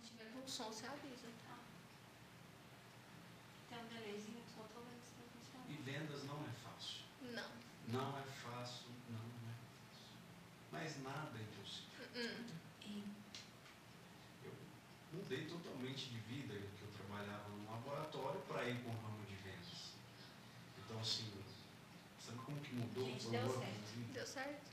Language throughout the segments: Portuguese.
Quando tiver com som, você avisa. Tá. Tem um delayzinho, só tô vendo se tá E vendas não é fácil. Não. Não é fácil, não é fácil. Mas nada é impossível. Uh-uh. Eu mudei totalmente de vida, que eu trabalhava no laboratório para ir com o ramo de vendas. Então, assim, sabe como que mudou Gente, deu certo. Deu certo?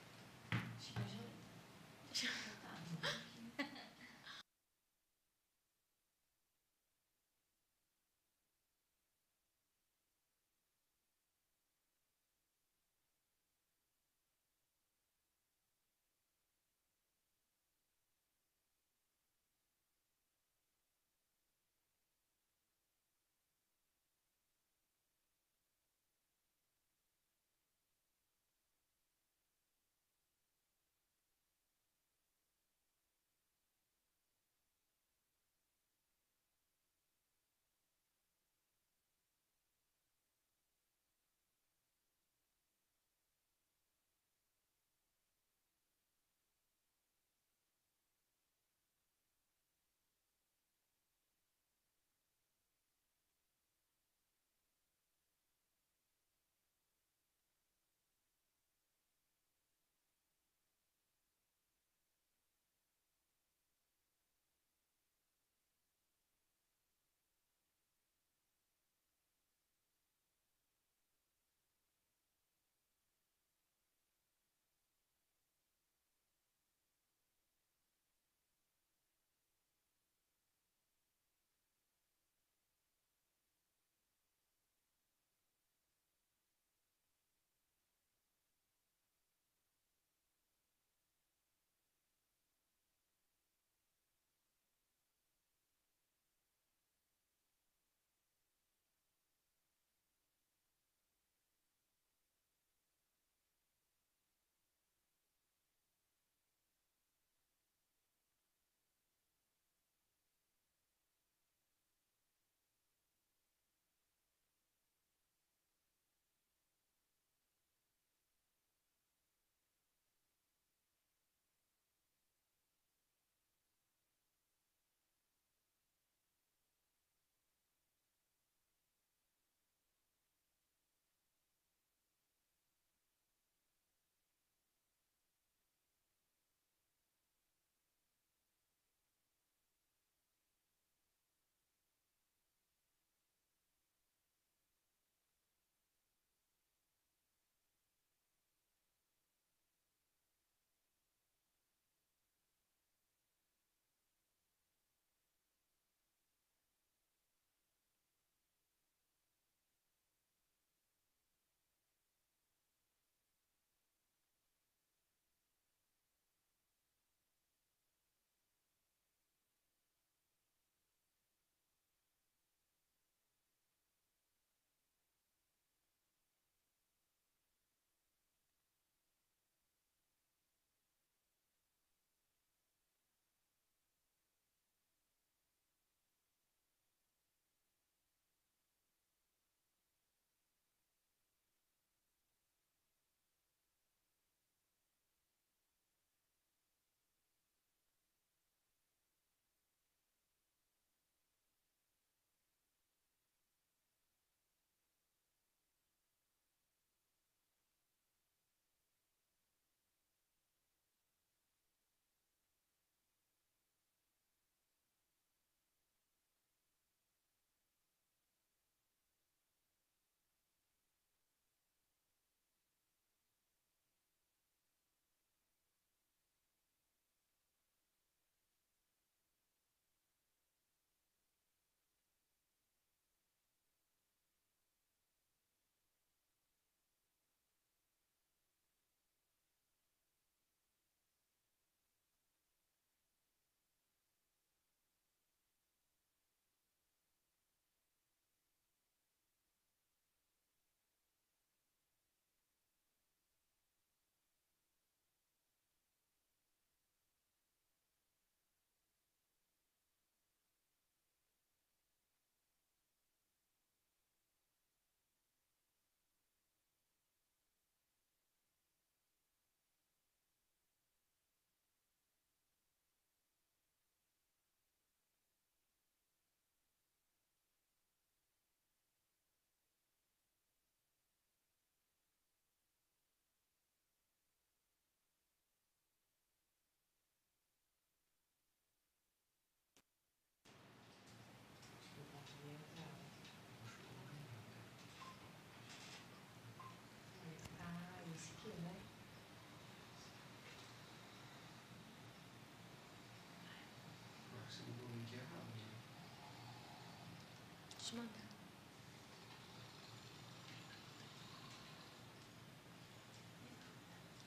Mandar.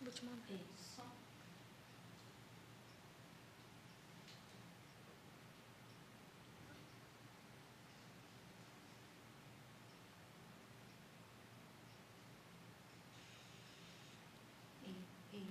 Vou te mandar. Isso. E, e.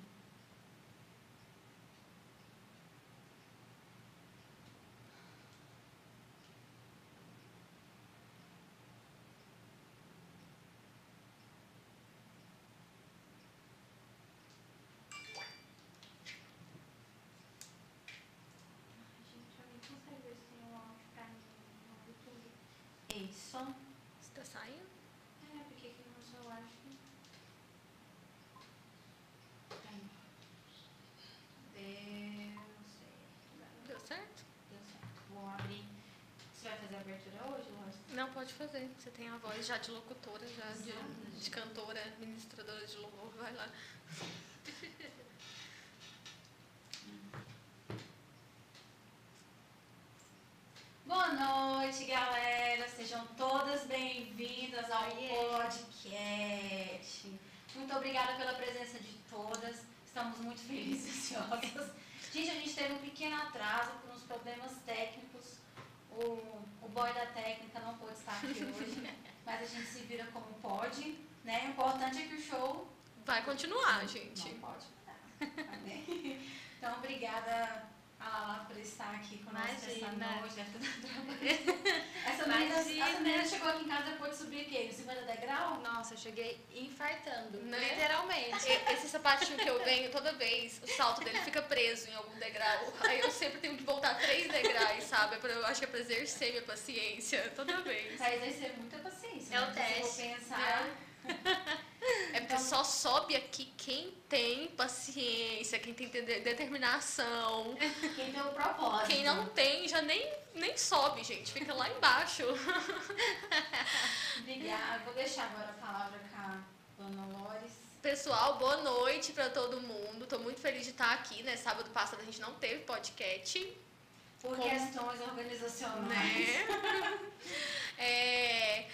Ai, gente, alguém consegue ver se tem um áudio pra mim no YouTube? Você tá saindo? É, porque aqui no meu celular. Aí. Deu certo. Deu certo? Deu certo. Vou abrir. Você vai fazer a abertura hoje, Lógico? Não, pode fazer. Você tem a voz já de locutora, já de, de cantora, administradora de louvor. Vai lá. Boa noite, galera. Sejam todas bem-vindas ao podcast. Muito obrigada pela presença de todas. Estamos muito felizes e ansiosas. Gente, a gente teve um pequeno atraso por uns problemas técnicos. O, o boy da técnica não pôde estar aqui hoje, mas a gente se vira como pode. Né? O importante é que o show Vai continuar, gente. não pode mudar. Amém? Então, obrigada a Lala por estar aqui conosco essa Imagina. noite. Deve ter dado trabalho. Essa menina, essa menina chegou aqui em casa depois de subir o quê? No segundo degrau? Nossa, eu cheguei infartando. Né? Literalmente. Esse sapatinho que eu venho toda vez, o salto dele fica preso em algum degrau. Aí eu sempre tenho que voltar três degraus, sabe? Pra- Eu acho que é pra exercer minha paciência toda vez. Vai ser muita paciência. É o né? Se eu teste. vou pensar. É porque só sobe aqui quem tem paciência, quem tem de- determinação. Quem tem o propósito. Quem não tem já nem, nem sobe, gente. Fica lá embaixo. Obrigada. Vou deixar agora a palavra com a dona Lores. Pessoal, boa noite pra todo mundo. Tô muito feliz de estar aqui, né? Sábado passado a gente não teve podcast. Por Como- questões organizacionais. né? É,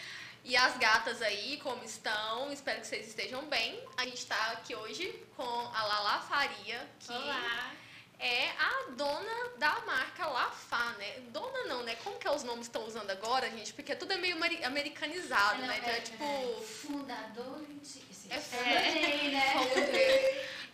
e as gatas aí, como estão? Espero que vocês estejam bem. A gente tá aqui hoje com a Lala Faria, que Olá. é a dona da marca Lafá, né? Dona não, né? Como que é os nomes que estão usando agora, gente? Porque tudo é meio ameri- americanizado, Não, né? Então é é, tipo... é, fundador de. É Fundei, né?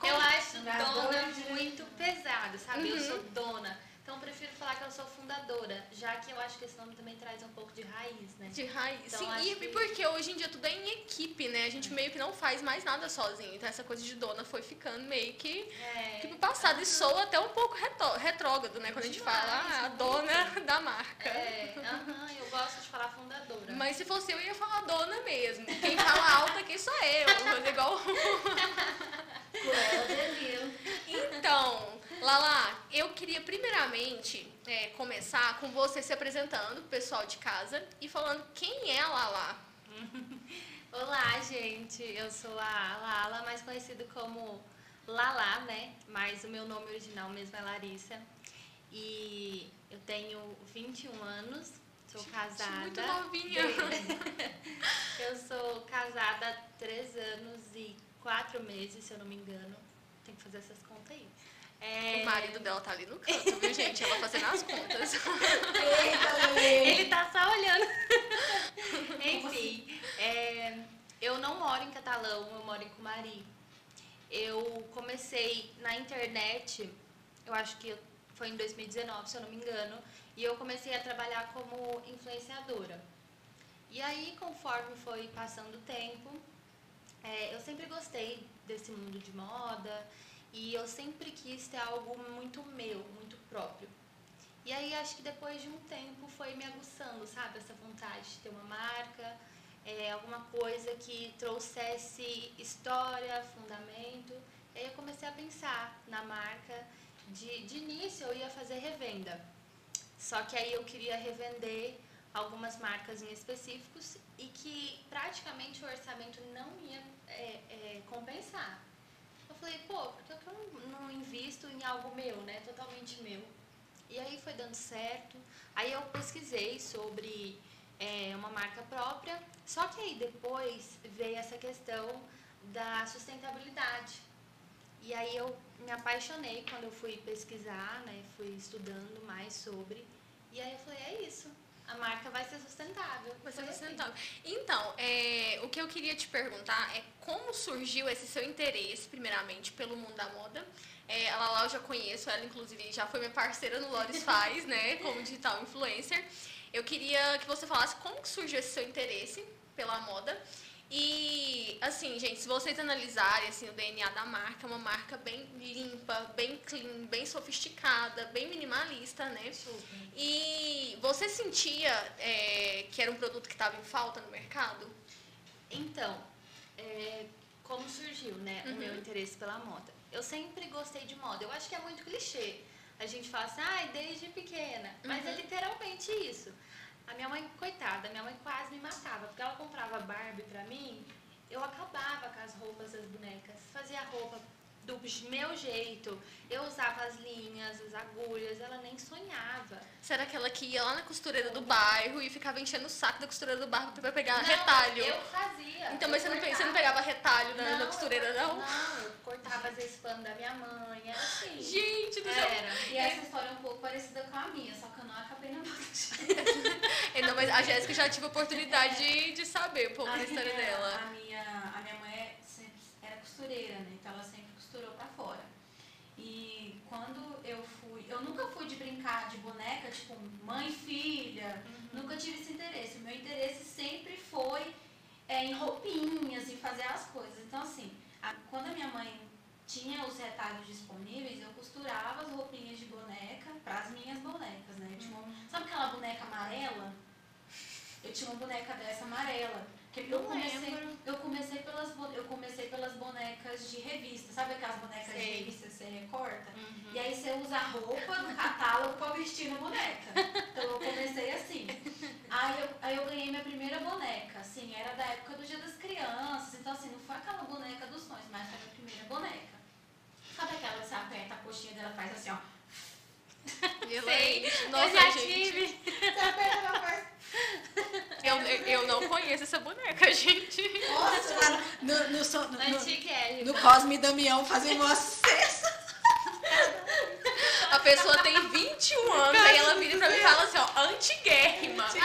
Eu acho dona muito pesado, sabe? Eu Uhum. sou dona. Então eu prefiro falar que eu sou fundadora, já que eu acho que esse nome também traz um pouco de raiz, né? De raiz. Então, Sim, e que- porque hoje em dia tudo é em equipe, né? A gente meio que não faz mais nada sozinho. Então essa coisa de dona foi ficando meio que, É. que pro passado. E soa até um pouco retó- retrógrado, né? Quando a gente Demais, fala, ah, a muito. dona da marca. É, aham, eu gosto de falar fundadora. Mas se fosse eu, ia falar dona mesmo. Quem fala alto aqui sou eu. Eu fazer igual. Vil. Então, Lala, eu queria primeiramente é, começar com você se apresentando pessoal de casa e falando quem é a Lala. Olá, gente. Eu sou a Lala, mais conhecida como Lala, né? Mas o meu nome original mesmo é Larissa. E eu tenho 21 anos, sou casada. Muito novinha. Eu sou casada há 3 anos e 4 meses, se eu não me engano. Tem que fazer essas contas aí. É, O marido dela tá ali no canto, viu, gente? Ela fazendo as contas. Ele tá só olhando. Enfim, é, eu não moro em Catalão, eu moro em Cumari. Eu comecei na internet, eu acho que foi em 2019, se eu não me engano, e eu comecei a trabalhar como influenciadora. E aí, conforme foi passando o tempo, é, eu sempre gostei desse mundo de moda e eu sempre quis ter algo muito meu, muito próprio. E aí acho que depois de um tempo foi me aguçando, sabe? Essa vontade de ter uma marca, é, alguma coisa que trouxesse história, fundamento. E aí eu comecei a pensar na marca. De, de início eu ia fazer revenda. Só que aí eu queria revender algumas marcas em específicos e que praticamente o orçamento não ia é, é, compensar. Falei, pô, por que eu não invisto em algo meu, né? Totalmente meu. E aí foi dando certo. Aí eu pesquisei sobre é, uma marca própria. Só que aí depois veio essa questão da sustentabilidade. E aí eu me apaixonei quando eu fui pesquisar, né? Fui estudando mais sobre. E aí eu falei, é isso. A marca vai Então, é, o que eu queria te perguntar é como surgiu esse seu interesse, primeiramente, pelo mundo da moda. É, a Lala eu já conheço, ela inclusive já foi minha parceira no Lores Faz, né, como digital influencer. Eu queria que você falasse como surgiu esse seu interesse pela moda. E, assim, gente, se vocês analisarem assim, o DNA da marca, é uma marca bem limpa, bem clean, bem sofisticada, bem minimalista, né? Super. E você sentia é, que era um produto que estava em falta no mercado? Então, é, como surgiu né, Uhum. o meu interesse pela moda? Eu sempre gostei de moda. Eu acho que é muito clichê. A gente fala assim, ai, desde pequena. Mas é Uhum. literalmente isso. A minha mãe, coitada, minha mãe quase me matava. Porque ela comprava Barbie pra mim, eu acabava com as roupas das bonecas. Fazia roupa do meu jeito. Eu usava as linhas, as agulhas, ela nem sonhava. Você era aquela que ia lá na costureira do bairro e ficava enchendo o saco da costureira do bairro pra pegar Não, retalho. Eu fazia. Então, mas você não, você não pegava retalho na, na Não, costureira, eu, não? Não, eu cortava às vezes pano da minha mãe, era assim. Gente do céu. Era. E essa história é um pouco parecida com a minha, só que eu não acabei na moda. Ainda mais a Jéssica já tive a oportunidade de, de saber um pouco a da história minha- dela. A minha, a minha mãe é sempre, era costureira, né? Então ela sempre fora. E quando eu fui, eu nunca fui de brincar de boneca, tipo mãe e filha, Uhum. nunca tive esse interesse. O meu interesse sempre foi é, em roupinhas, em fazer as coisas. Então assim, a- quando a minha mãe tinha os retalhos disponíveis, eu costurava as roupinhas de boneca para as minhas bonecas, né? Tinha uma- sabe aquela boneca amarela? Eu tinha uma boneca dessa amarela. Que eu comecei, lembro. eu comecei pelas eu comecei pelas bonecas de revista, sabe aquelas bonecas Sei. de revista que você recorta? Uhum. E aí você usa a roupa do catálogo pra vestir na boneca. Então eu comecei assim. Aí eu, aí eu ganhei minha primeira boneca, assim, era da época do Dia das Crianças. Então assim, não foi aquela boneca dos sonhos, mas foi a minha primeira boneca. Sabe aquela que você aperta a coxinha dela faz assim, ó. Sei. eu Nossa, já gente. tive. Eu, eu não conheço essa boneca, gente. Nossa, lá no, no, no, no, Antiquérrima. no Cosme e Damião fazendo uma cesta. A pessoa tem 21 anos, aí ela vira pra mim e fala assim, ó, antiguérrima. Gente,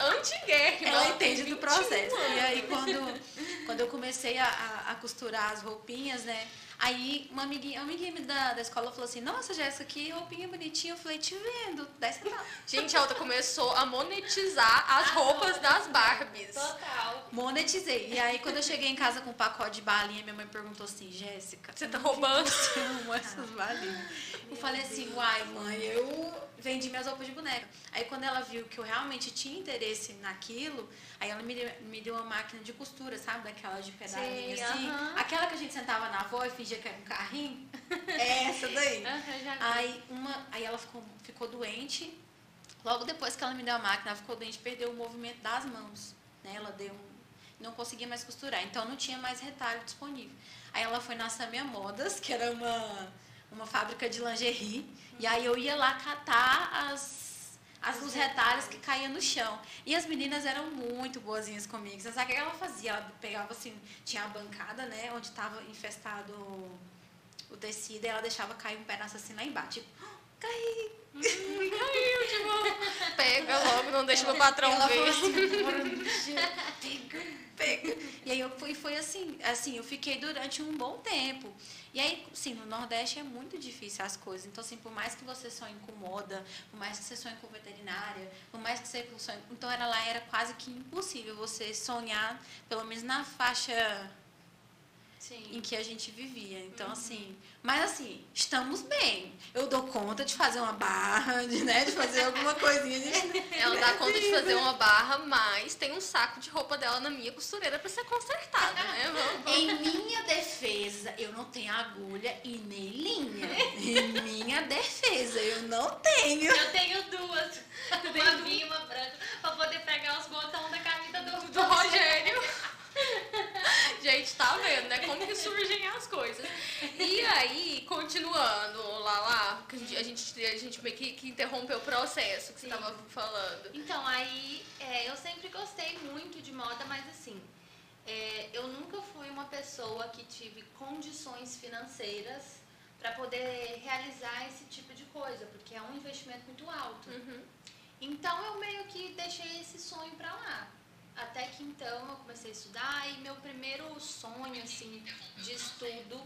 antiguérrima. Ela entende do 21 processo. anos. E aí, quando, quando eu comecei a, a- a costurar as roupinhas, né? Aí, uma amiguinha, uma amiguinha da, da escola falou assim: Nossa, Jéssica, que roupinha bonitinha. Eu falei: Te vendo, 10 centavos. Gente, a outra começou a monetizar as roupas das Barbies. Total. Monetizei. E aí, quando eu cheguei em casa com um pacote de balinha, minha mãe perguntou assim: Jéssica, Você tá roubando? você essas balinhas? Eu falei assim: Uai, mãe, eu vendi minhas roupas de boneca. Aí, quando ela viu que eu realmente tinha interesse naquilo, aí ela me, deu- me deu uma máquina de costura, sabe? Daquela de pedalinho Sei, assim. aham. Aquela que a gente sentava na avó e fingia que era um carrinho. É essa daí. Já vi. Aí, uma, aí ela ficou, ficou doente. Logo depois que ela me deu a máquina, ela ficou doente, perdeu o movimento das mãos. Né? Ela deu um, não conseguia mais costurar, então não tinha mais retalho disponível. Aí ela foi na Samia Modas, que era uma, uma fábrica de lingerie, e aí eu ia lá catar as, as, os retalhos que caíam no chão. E as meninas eram muito boazinhas comigo. Você sabe o que ela fazia? Ela pegava assim, tinha a bancada, né, onde estava infestado o tecido, e ela deixava cair um pedaço assim lá embaixo. Tipo, caí. Caiu, tipo, pega logo, não deixa meu patrão ela ver. assim, "Bora, pega, pega. E aí eu fui, foi assim, assim, eu fiquei durante um bom tempo. E aí, sim, no Nordeste é muito difícil as coisas. Então, assim, por mais que você sonhe com moda, por mais que você sonhe com veterinária, por mais que você sonhe. Então, era lá era quase que impossível você sonhar, pelo menos na faixa em Sim. que a gente vivia. Então, assim, mas assim, estamos bem. Eu dou conta de fazer uma barra, de, né, de fazer alguma coisinha. De... Ela dá conta de fazer uma barra, mas tem um saco de roupa dela na minha costureira pra ser consertado, né? Vamos- Em minha defesa, eu não tenho agulha e nem linha. Em minha defesa, eu não tenho. Eu tenho duas. Uma vinha e uma branca. Pra poder pegar os botões da camisa do, do Rogério. Gente, tá vendo, né? Como que surgem as coisas. E aí, continuando lá, lá, que a gente- a gente, meio que, que interrompeu o processo que Sim. você tava falando. Então, aí é, eu sempre gostei muito de moda, mas assim, é, eu nunca fui uma pessoa que tive condições financeiras para poder realizar esse tipo de coisa, porque é um investimento muito alto. Uhum. Então eu meio que deixei esse sonho pra lá. Até que então eu comecei a estudar e meu primeiro sonho assim de estudo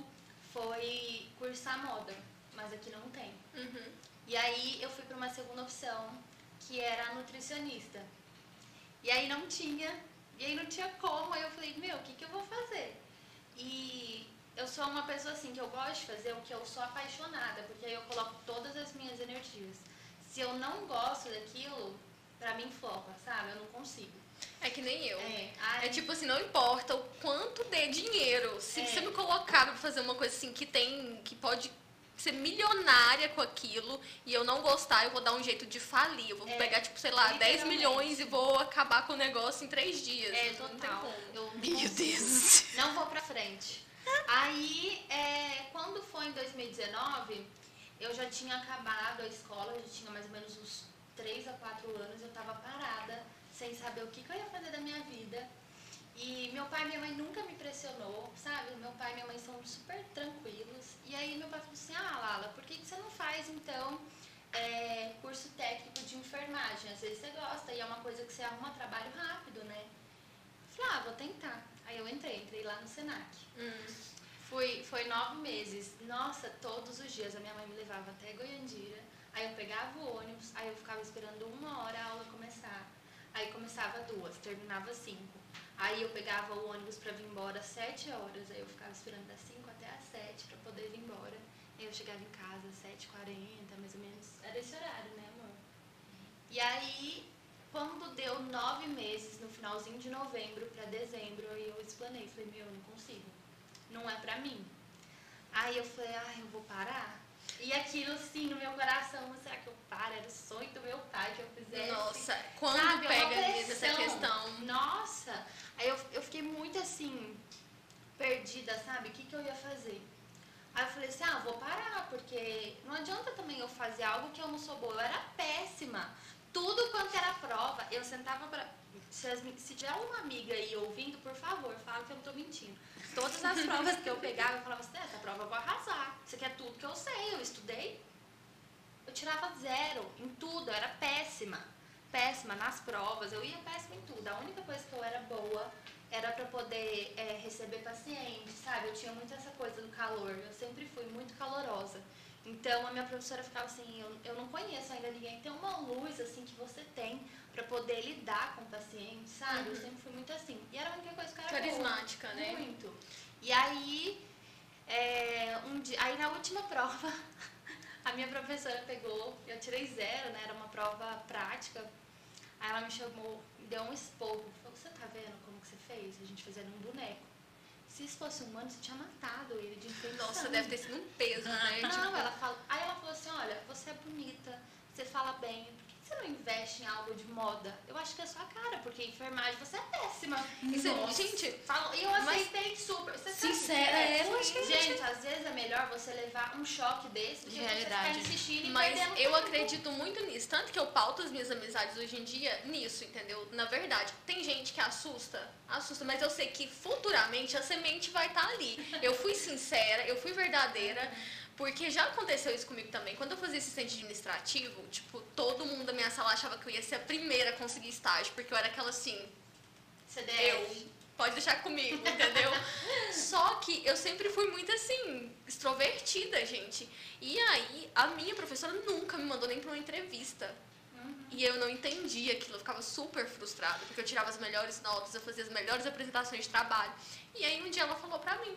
foi cursar moda, mas aqui não tem. Uhum. E aí eu fui para uma segunda opção, que era nutricionista. E aí não tinha, e aí não tinha como, aí eu falei, meu, o que, que eu vou fazer? E eu sou uma pessoa assim, que eu gosto de fazer o que eu sou apaixonada, porque aí eu coloco todas as minhas energias. Se eu não gosto daquilo, pra mim flopa, sabe? Eu não consigo. É que nem eu. É, ai, É tipo assim, não importa o quanto dê dinheiro. Se É. você me colocar pra fazer uma coisa assim que tem. que pode ser milionária com aquilo e eu não gostar, eu vou dar um jeito de falir. Eu vou É, pegar, tipo, sei lá, 10 literalmente. milhões e vou acabar com o negócio em três dias. É, não tem total. como. Eu Meu. Deus. Não vou pra frente. Aí, é, quando foi em 2019, eu já tinha acabado a escola, eu já tinha mais ou menos uns 3 a 4 anos, eu tava parada, sem saber o que, que eu ia fazer da minha vida. E meu pai e minha mãe nunca me pressionou, sabe? Meu pai e minha mãe são super tranquilos. E aí meu pai falou assim, ah, Lala, por que, que você não faz, então, é, curso técnico de enfermagem? Às vezes você gosta e é uma coisa que você arruma trabalho rápido, né? Falei, ah, vou tentar. Aí eu entrei, entrei lá no Senac. Hum. Fui, foi nove meses. Nossa, todos os dias a minha mãe me levava até Goiandira. Aí eu pegava o ônibus, aí eu ficava esperando uma hora a aula começar. Aí começava duas, terminava cinco. Aí eu pegava o ônibus pra vir embora às sete horas. Aí eu ficava esperando das cinco até às sete pra poder vir embora. Aí eu chegava em casa às sete quarenta, mais ou menos. Era esse horário, né, amor? E aí, quando deu nove meses, no finalzinho de novembro pra dezembro, aí eu explanei. Falei, meu, eu não consigo. Não é pra mim. Aí eu falei, ah, eu vou parar. E aquilo, assim, no meu coração, será que eu paro? Era o sonho do meu pai que eu fizesse. Nossa, quando Sabe, é pega mesmo essa questão. Nossa! Aí eu, eu fiquei muito assim, perdida, sabe? O que, que eu ia fazer? Aí eu falei assim, ah, vou parar, porque não adianta também eu fazer algo que eu não sou boa. Eu era péssima. Tudo quanto era prova, eu sentava pra. Se, as se tiver uma amiga aí ouvindo, por favor, fala que eu não tô mentindo. Todas as provas que eu pegava, eu falava assim, essa prova eu vou arrasar. Isso aqui é tudo que eu sei, eu estudei. Eu tirava zero em tudo, eu era péssima. Péssima nas provas, eu ia péssima em tudo. A única coisa que eu era boa era pra poder é, receber paciente, sabe? Eu tinha muito essa coisa do calor, eu sempre fui muito calorosa. Então a minha professora ficava assim, eu, eu não conheço ainda ninguém, tem uma luz assim que você tem pra poder lidar com o paciente, sabe? Eu Uhum. sempre fui muito assim. E era a única coisa que eu era boa. Carismática, né? Muito. E aí, é, um dia, aí na última prova, a minha professora pegou, eu tirei zero, né? Era uma prova prática. Aí ela me chamou, me deu um esporro. Falou, você tá vendo como que você fez? A gente fazendo um boneco. Se isso fosse humano, você tinha matado ele de infecção. Nossa, deve ter sido um peso, né? Não, ela falou, aí ela falou assim, olha, você é bonita, você fala bem, por que você não investe em algo de moda? Eu acho que é sua cara, porque enfermagem você é péssima. Nossa. gente, Falou, e eu aceitei super. Você Sincera, é, eu acho que a Gente, às vezes é melhor você levar um choque desse De realidade. insistindo Mas eu tempo. acredito muito nisso. Tanto que eu pauto as minhas amizades hoje em dia nisso, entendeu? Na verdade, tem gente que assusta, assusta, mas eu sei que futuramente a semente vai estar ali. Eu fui sincera, eu fui verdadeira. Porque já aconteceu isso comigo também. Quando eu fazia assistente administrativo, tipo, todo mundo da minha sala achava que eu ia ser a primeira a conseguir estágio. Porque eu era aquela assim, CDF. eu, pode deixar comigo, entendeu? Só que eu sempre fui muito assim, extrovertida, gente. E aí, a minha professora nunca me mandou nem pra uma entrevista. Uhum. E eu não entendia aquilo, eu ficava super frustrada, porque eu tirava as melhores notas, eu fazia as melhores apresentações de trabalho. E aí um dia ela falou pra mim.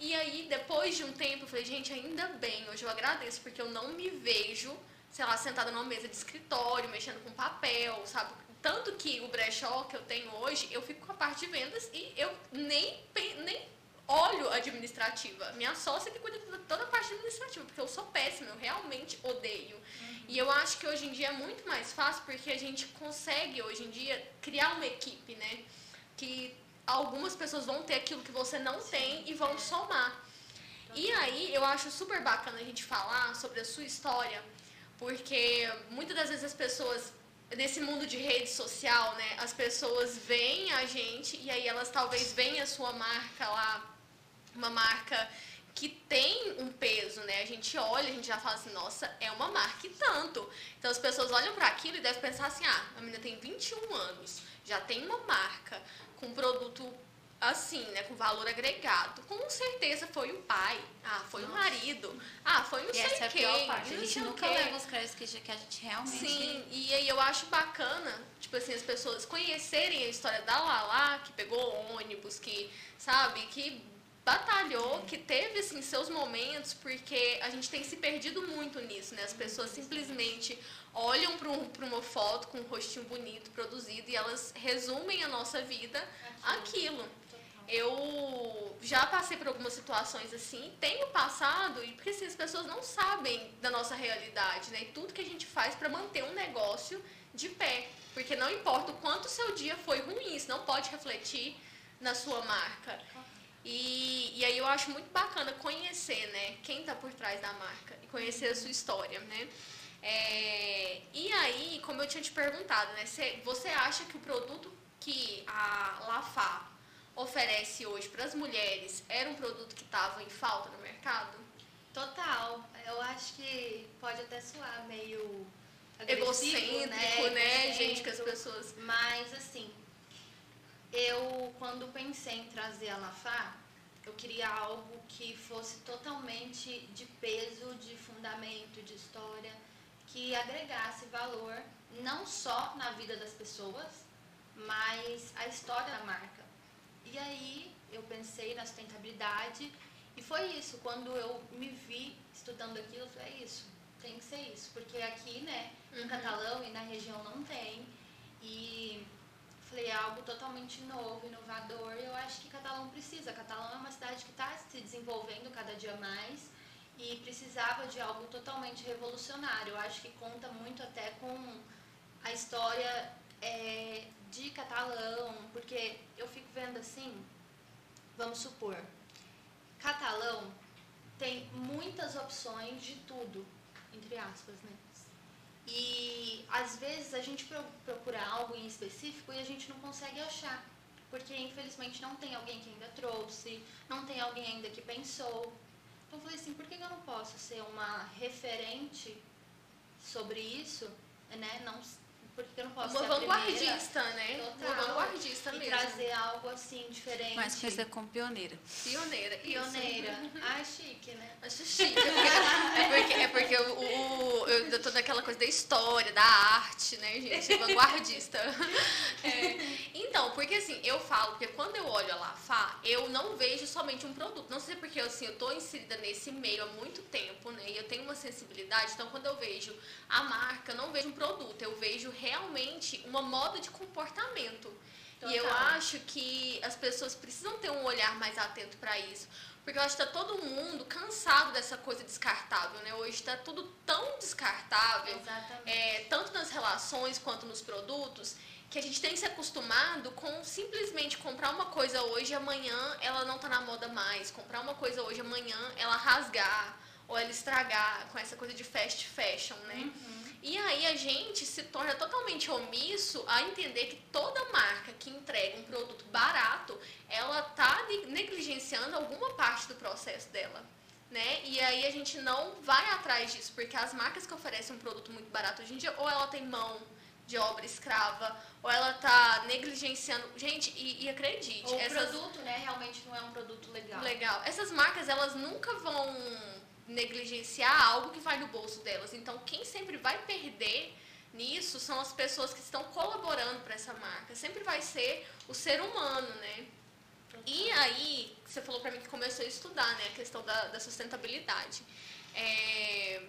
E aí, depois de um tempo, eu falei, gente, ainda bem, hoje eu agradeço, porque eu não me vejo, sei lá, sentada numa mesa de escritório, mexendo com papel, sabe? Tanto que o brechó que eu tenho hoje, eu fico com a parte de vendas e eu nem, nem olho administrativa. Minha sócia que cuida de toda a parte administrativa, porque eu sou péssima, eu realmente odeio. E eu acho que hoje em dia é muito mais fácil porque a gente consegue hoje em dia criar uma equipe, né? Que algumas pessoas vão ter aquilo que você não tem e vão somar. E aí eu acho super bacana a gente falar sobre a sua história, porque muitas das vezes as pessoas nesse mundo de rede social, né, as pessoas veem a gente e aí elas talvez veem a sua marca lá, uma marca que tem um peso, né? A gente olha, a gente já fala assim, nossa, é uma marca e tanto. Então as pessoas olham para aquilo e devem pensar assim, ah, a menina tem 21 anos, já tem uma marca com um produto assim, né, com valor agregado. Com certeza foi o pai, ah, foi Nossa. o marido, ah, foi não e sei essa quem. É a pior parte. A gente nunca quem. leva os créditos que a gente realmente. Sim, e aí eu acho bacana, tipo assim, as pessoas conhecerem a história da Lala, que pegou ônibus, que, sabe, que batalhou, que teve assim seus momentos, porque a gente tem se perdido muito nisso, né? As pessoas simplesmente olham para um, uma foto com um rostinho bonito produzido e elas resumem a nossa vida aquilo. Eu já passei por algumas situações assim, tenho passado, e porque assim, as pessoas não sabem da nossa realidade, né? E tudo que a gente faz para manter um negócio de pé. Porque não importa o quanto o seu dia foi ruim, isso não pode refletir na sua marca. E, e aí eu acho muito bacana conhecer, né, quem está por trás da marca e conhecer a sua história, né? É, e aí, como eu tinha te perguntado, né, você acha que o produto que a Lafá oferece hoje para as mulheres era um produto que estava em falta no mercado? Total. Eu acho que pode até soar meio egocêntrico, né, né gente, que as pessoas. Mas assim, eu quando pensei em trazer a Lafá, eu queria algo que fosse totalmente de peso, de fundamento, de história, que agregasse valor não só na vida das pessoas, mas a história da marca. E aí eu pensei na sustentabilidade e foi isso. Quando eu me vi estudando aquilo, eu falei, é isso, tem que ser isso. Porque aqui, né, no uhum. Catalão e na região não tem. E falei, é algo totalmente novo, inovador. E eu acho que Catalão precisa. Catalão é uma cidade que está se desenvolvendo cada dia mais e precisava de algo totalmente revolucionário. Eu acho que conta muito até com a história é, de catalão, porque eu fico vendo assim, vamos supor, catalão tem muitas opções de tudo, entre aspas, né? E às vezes a gente procura algo em específico e a gente não consegue achar, porque infelizmente não tem alguém que ainda trouxe, não tem alguém ainda que pensou. Então eu falei assim, por que eu não posso ser uma referente sobre isso, né? Não porque eu não posso uma ser vanguardista, né? Total, uma vanguardista mesmo. E trazer algo assim diferente. Mas coisa com pioneira. Pioneira. Pioneira. Ai, chique, né? Acho chique. É porque, é porque o, o, eu tô naquela coisa da história, da arte, né, gente? Vanguardista. É. Então, porque assim, eu falo, porque quando eu olho a Lafá, eu não vejo somente um produto. Não sei porque assim, eu tô inserida nesse meio há muito tempo, né? E eu tenho uma sensibilidade, então quando eu vejo a marca, eu não vejo um produto, eu vejo realmente uma moda de comportamento. Total. E eu acho que as pessoas precisam ter um olhar mais atento para isso. Porque eu acho que está todo mundo cansado dessa coisa descartável, né? Hoje está tudo tão descartável, é, tanto nas relações quanto nos produtos, que a gente tem que se acostumado com simplesmente comprar uma coisa hoje e amanhã ela não está na moda mais. Comprar uma coisa hoje e amanhã ela rasgar ou ela estragar com essa coisa de fast fashion, né? Uhum. E aí a gente se torna totalmente omisso a entender que toda marca que entrega um produto barato, ela está negligenciando alguma parte do processo dela. Né? E aí a gente não vai atrás disso, porque as marcas que oferecem um produto muito barato hoje em dia, ou ela tem mão de obra escrava, ou ela está negligenciando. Gente, e, e acredite. O essas... produto, né, realmente não é um produto legal. Legal. Essas marcas, elas nunca vão negligenciar algo que vai no bolso delas. Então, quem sempre vai perder nisso são as pessoas que estão colaborando para essa marca. Sempre vai ser o ser humano, né? E aí, você falou para mim que começou a estudar, né, a questão da, da sustentabilidade. É,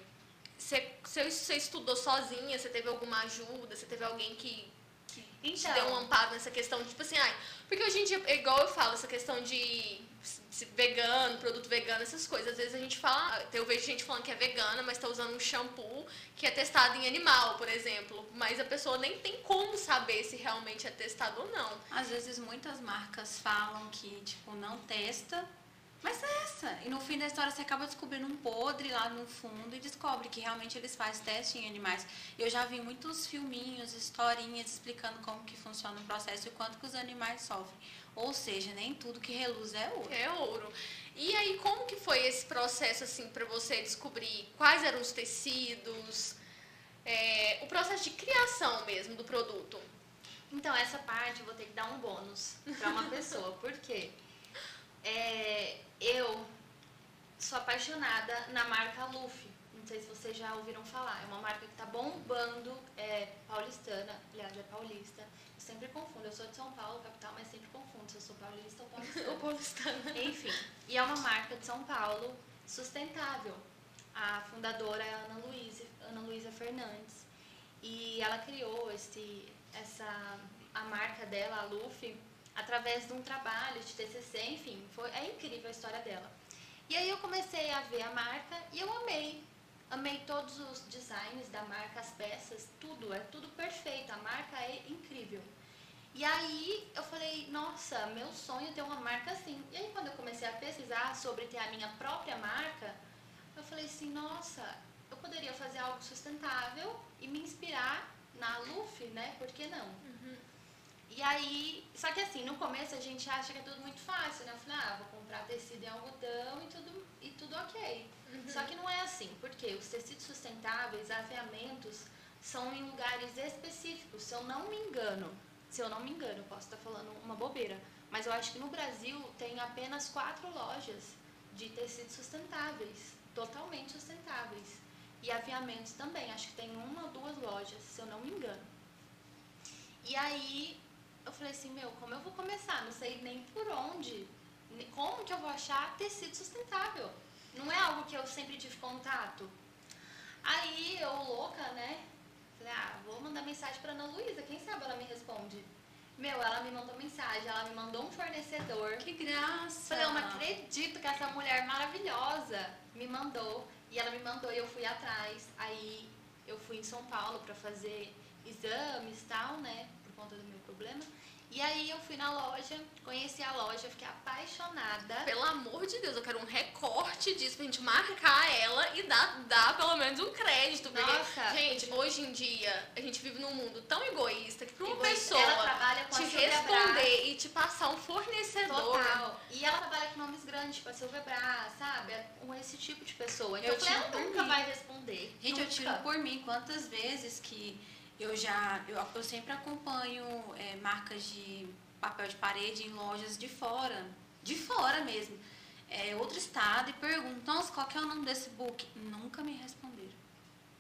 você, você, estudou sozinha? Você teve alguma ajuda? Você teve alguém que, que então, te deu um amparo nessa questão? Tipo assim, ai, porque hoje em dia, igual eu falo, essa questão de vegano, produto vegano, essas coisas. Às vezes a gente fala, eu vejo gente falando que é vegana, mas está usando um shampoo que é testado em animal, por exemplo. Mas a pessoa nem tem como saber se realmente é testado ou não. Às vezes muitas marcas falam que, tipo, não testa, mas é graça. E no fim da história você acaba descobrindo um podre lá no fundo e descobre que realmente eles fazem teste em animais. Eu já vi muitos filminhos, historinhas explicando como que funciona o processo e o quanto que os animais sofrem. Ou seja, nem tudo que reluz é ouro. É ouro. E aí, como que foi esse processo, assim, para você descobrir quais eram os tecidos, é, o processo de criação mesmo do produto? Então, essa parte eu vou ter que dar um bônus para uma pessoa. Por quê? É, eu sou apaixonada na marca Luffy. Não sei se vocês já ouviram falar. É uma marca que está bombando, é paulistana, aliás, é paulista. Sempre confundo. Eu sou de São Paulo, capital, mas sempre confundo se eu sou paulista ou paulistana. O paulistano. Enfim, e é uma marca de São Paulo sustentável. A fundadora é Ana Luísa, Ana Luísa Fernandes. E ela criou esse, essa, a marca dela, a Luffy, através de um trabalho de TCC, enfim, foi, é incrível a história dela. E aí eu comecei a ver a marca e eu amei. Amei todos os designs da marca, as peças, tudo, é tudo perfeito, a marca é incrível. E aí eu falei, nossa, meu sonho é ter uma marca assim. E aí quando eu comecei a pesquisar sobre ter a minha própria marca, eu falei assim, nossa, eu poderia fazer algo sustentável e me inspirar na Luffy, né? Por que não? E aí, só que assim, no começo a gente acha que é tudo muito fácil, né? Eu falei, ah, vou comprar tecido em algodão e tudo, e tudo ok. Só que não é assim, porque os tecidos sustentáveis, aviamentos, são em lugares específicos, se eu não me engano. Se eu não me engano, posso estar falando uma bobeira. Mas eu acho que no Brasil tem apenas quatro lojas de tecidos sustentáveis, totalmente sustentáveis. E aviamentos também, acho que tem uma ou duas lojas, se eu não me engano. E aí eu falei assim, meu, como eu vou começar? Não sei nem por onde. Como que eu vou achar tecido sustentável? Não é algo que eu sempre tive contato. Aí eu, louca, né? Falei, ah, vou mandar mensagem pra Ana Luísa, quem sabe ela me responde. Meu, ela me mandou mensagem, ela me mandou um fornecedor. Que graça. Falei, eu não acredito que essa mulher maravilhosa me mandou. E ela me mandou e eu fui atrás. Aí eu fui em São Paulo pra fazer exames e tal, né? Por conta do meu problema. E aí eu fui na loja, conheci a loja, fiquei apaixonada. Pelo amor de Deus, eu quero um recorte disso pra gente marcar ela e dar, dar pelo menos um crédito. Porque, Nossa. gente, hoje em dia, a gente vive num mundo tão egoísta que pra uma Egoísta. pessoa te Silvia responder e te passar um fornecedor. Total. E ela trabalha com nomes grandes, tipo a Silvebras, sabe? É um- esse tipo de pessoa. Então Eu eu, falei, tiro ela nunca mim. vai responder. Gente, eu Nunca. tiro por mim quantas vezes que eu já. Eu, eu sempre acompanho é, marcas de papel de parede em lojas de fora. De fora mesmo. É, outro estado e pergunto, nossa, qual que é o nome desse book? Nunca me responderam.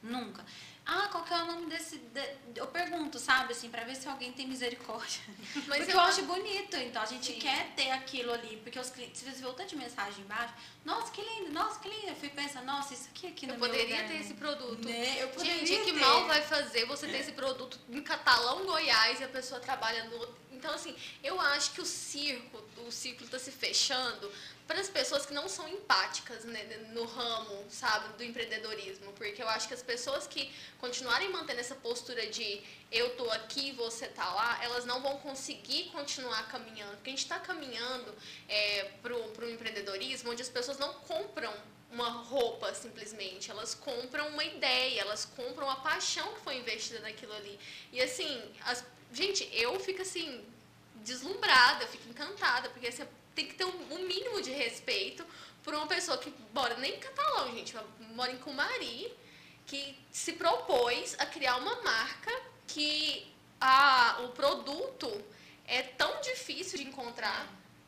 Nunca. Ah, qual que é o nome desse. de- Eu pergunto, sabe, assim, pra ver se alguém tem misericórdia. Mas porque eu eu acho bonito, então a gente Sim. quer ter aquilo ali, porque os clientes, se você tanto de mensagem embaixo, nossa, que lindo, nossa, que lindo. Eu fui pensando, nossa, isso aqui aqui no Eu meu poderia lugar, ter né? esse produto. Né? Eu poderia Gente, que ter. mal vai fazer você ter esse produto em Catalão, Goiás, e a pessoa trabalha no. Então, assim, eu acho que o circo, o ciclo está se fechando para as pessoas que não são empáticas né, no ramo, sabe, do empreendedorismo. Porque eu acho que as pessoas que continuarem mantendo essa postura de eu tô aqui, você tá lá, elas não vão conseguir continuar caminhando. Porque a gente está caminhando é, para o empreendedorismo onde as pessoas não compram uma roupa simplesmente, elas compram uma ideia, elas compram a paixão que foi investida naquilo ali. E assim, as- gente, eu fico assim deslumbrada, eu fico encantada, porque assim, tem que ter um, um mínimo de respeito por uma pessoa que mora nem em Catalão, gente, mora em Cumari, que se propôs a criar uma marca que a, o produto é tão difícil de encontrar,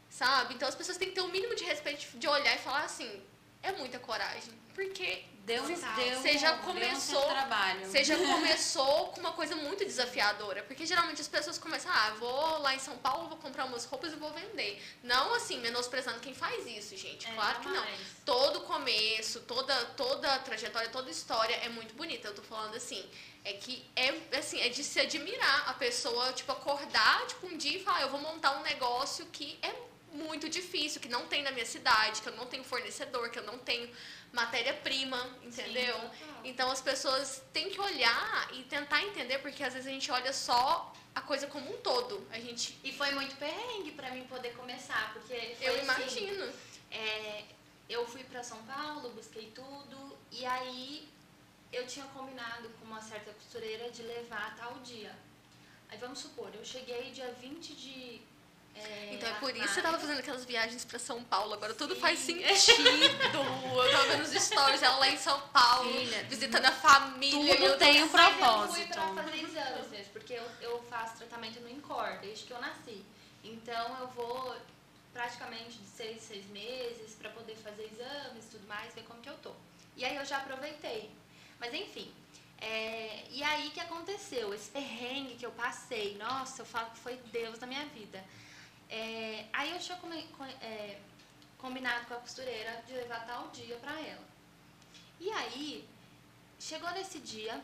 sabe? Então as pessoas têm que ter um mínimo de respeito de olhar e falar assim, é muita coragem, porque Deu, um- deu, Você já deu um começou- certo trabalho. você já começou com uma coisa muito desafiadora. Porque geralmente as pessoas começam, ah, vou lá em São Paulo, vou comprar umas roupas e vou vender. Não assim, menosprezando quem faz isso, gente. É, claro que não. Todo começo, toda, toda trajetória, toda história é muito bonita. Eu tô falando assim, é que é assim, é de se admirar a pessoa, tipo, acordar, tipo, um dia e falar, eu vou montar um negócio que é muito difícil, que não tem na minha cidade, que eu não tenho fornecedor, que eu não tenho matéria-prima, entendeu? total. então as pessoas têm que olhar e tentar entender, porque às vezes a gente olha só a coisa como um todo. A gente. E foi muito perrengue pra mim poder começar, porque foi Eu assim, imagino. é, pra São Paulo, busquei tudo. E aí eu tinha combinado com uma certa costureira de levar tal dia. Aí vamos supor, eu cheguei dia 20 de. É, Então é por isso que você tava fazendo aquelas viagens pra São Paulo. Agora tudo Sim. faz sentido. Eu tava vendo os stories dela lá em São Paulo, Filha, visitando a família. tudo eu tem um Mas eu fui propósito. pra fazer exames mesmo, porque eu, eu faço tratamento no INCOR desde que eu nasci. Então eu vou praticamente de seis, seis meses pra poder fazer exames e tudo mais, ver como que eu tô. E aí eu já aproveitei. Mas enfim. é, e aí que aconteceu? Esse perrengue que eu passei, nossa, eu falo que foi Deus na minha vida. É, aí eu tinha é, combinado com a costureira de levar tal dia pra ela. E aí, chegou nesse dia,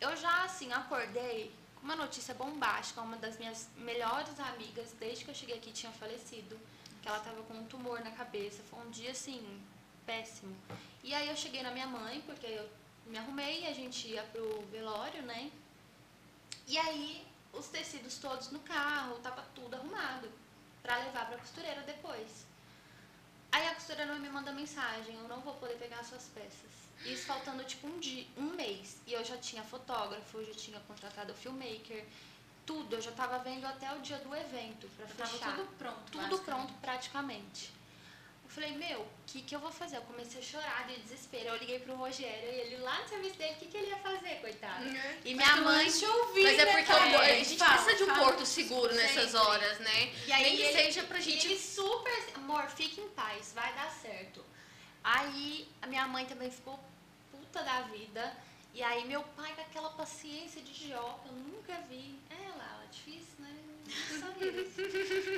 eu já assim acordei com uma notícia bombástica. Uma das minhas melhores amigas, desde que eu cheguei aqui, tinha falecido. Que ela tava com um tumor na cabeça. Foi um dia assim, péssimo. E aí eu cheguei na minha mãe, porque eu me arrumei e a gente ia pro velório, né? E aí os tecidos todos no carro, tava tudo arrumado pra levar pra costureira depois. Aí a costureira me manda mensagem, eu não vou poder pegar suas peças. Isso faltando tipo um dia, um mês. E eu já tinha fotógrafo, eu já tinha contratado o filmmaker, tudo. Eu já tava vendo até o dia do evento pra Já tava fechar. tudo pronto. Tudo pronto praticamente. Falei, meu, o que, que eu vou fazer? Eu comecei a chorar de desespero. Eu liguei pro Rogério e ele lá no serviço dele, o que, que ele ia fazer, coitado? E minha mãe. te ouvi, Mas é né, porque o- a gente Fala, precisa de um fala. porto seguro nessas Sempre. horas, né? E aí Nem que ele- seja pra gente. ele super. Amor, fique em paz, vai dar certo. Aí a minha mãe também ficou puta da vida. E aí meu pai com aquela paciência de Jó, que eu nunca vi. É, Lala, difícil, né?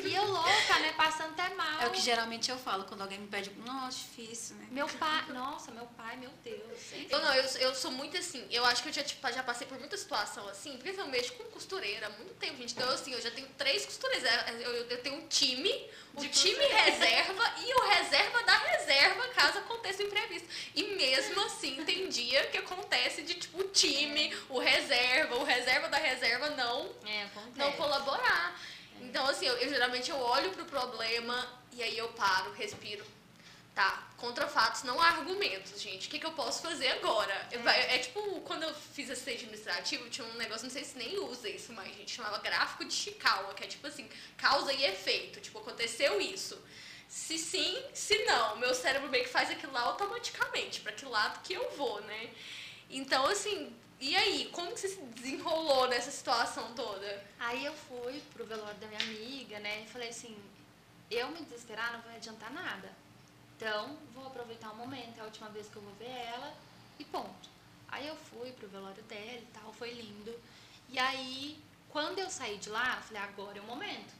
E eu louca, né? Passando até mal. É o que geralmente eu falo quando alguém me pede. Nossa, difícil, né? Meu pai. Nossa, meu pai, meu Deus. Eu não, eu, eu sou muito assim. Eu acho que eu já, tipo, já passei por muita situação assim, porque eu mexo com costureira há muito tempo, gente. Então, assim, eu já tenho três costureiras. Eu, eu, eu tenho um time, o De time reserva e o reserva da reserva, caso aconteça um imprevisto. E mesmo assim, tem dia que acontece de, tipo, o time, o reserva, o reserva da reserva não É, não colaborar. Então, assim, eu, eu geralmente eu olho pro problema e aí eu paro, respiro. Tá, contra fatos, não há argumentos, gente. O que, que eu posso fazer agora? Eu- É. tipo, quando eu fiz assistente administrativo, tinha um negócio, não sei se nem usa isso mais, gente, chamava gráfico de Chikawa, que é tipo assim, causa e efeito. Tipo, aconteceu isso. Se sim, se não. Meu cérebro meio que faz aquilo lá automaticamente, pra que lado que eu vou, né? Então, assim, e aí? Como que você se desenrolou nessa situação toda? Aí eu fui pro velório da minha amiga, né? E falei assim, eu me desesperar não vai adiantar nada. Então, vou aproveitar o momento, é a última vez que eu vou ver ela e ponto. Aí eu fui pro velório dela e tal, foi lindo. E aí, quando eu saí de lá, eu falei, agora é o momento.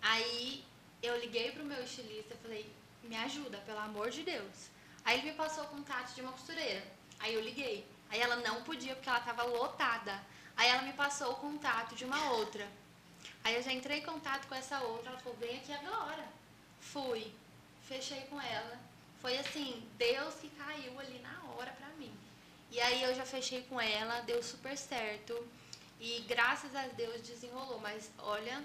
Aí eu liguei pro meu estilista e falei, me ajuda, pelo amor de Deus. Aí ele me passou o contato de uma costureira. Aí eu liguei. Aí ela não podia porque ela tava lotada. Aí ela me passou o contato de uma outra. Aí eu já entrei em contato com essa outra, ela falou, vem aqui agora. Fui, fechei com ela. Foi assim, Deus que caiu ali na hora pra mim. E aí eu já fechei com ela, deu super certo. E graças a Deus desenrolou. Mas olha.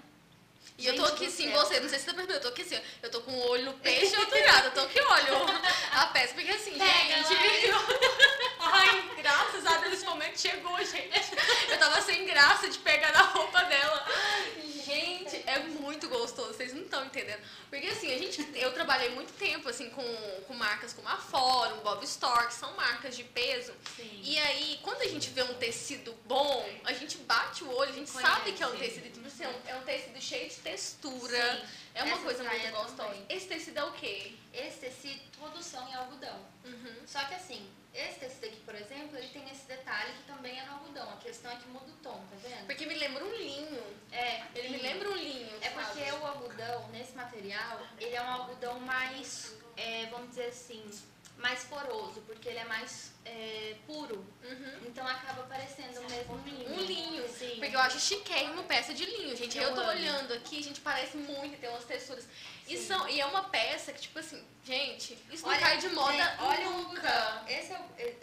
E eu tô aqui sim, você, não sei se você tá percebendo, eu tô aqui assim, eu tô com o olho no peixe e outro lado, eu tô aqui, olha, a peça, porque assim, Pega gente, ai, graças a Deus esse momento chegou, gente, eu tava sem graça de pegar na roupa dela, gente, é muito gostoso, vocês não estão entendendo, porque assim, a gente, eu trabalhei muito tempo, assim, com, com marcas como a Fórum, Bob Store, que são marcas de peso, Sim. e aí, quando a gente vê um tecido bom, a gente bate o olho, a gente Conhece. sabe que é um tecido, tipo assim, é um- é tecido cheio de textura. Sim. É uma Essa coisa muito gostosa. também. Esse tecido é o quê? Esse tecido, todos são em algodão. Uhum. Só que assim, esse tecido aqui, por exemplo, ele tem esse detalhe que também é no algodão. A questão é que muda o tom, tá vendo? Porque me lembra um linho. É, Ele me lembra um linho. É sabe? porque o algodão, nesse material, ele é um algodão mais, é, vamos dizer assim, mais poroso, porque ele é mais é, puro. Uhum. Então acaba parecendo mesmo um linho. Um linho. Sim. Porque eu acho chiquérrimo peça de linho, gente. Eu Eu, tô amo. olhando aqui, gente, parece muito, tem umas texturas. E, são, e é uma peça que, tipo assim, gente, isso Olha, não cai de moda gente, olha nunca. Esse é o é-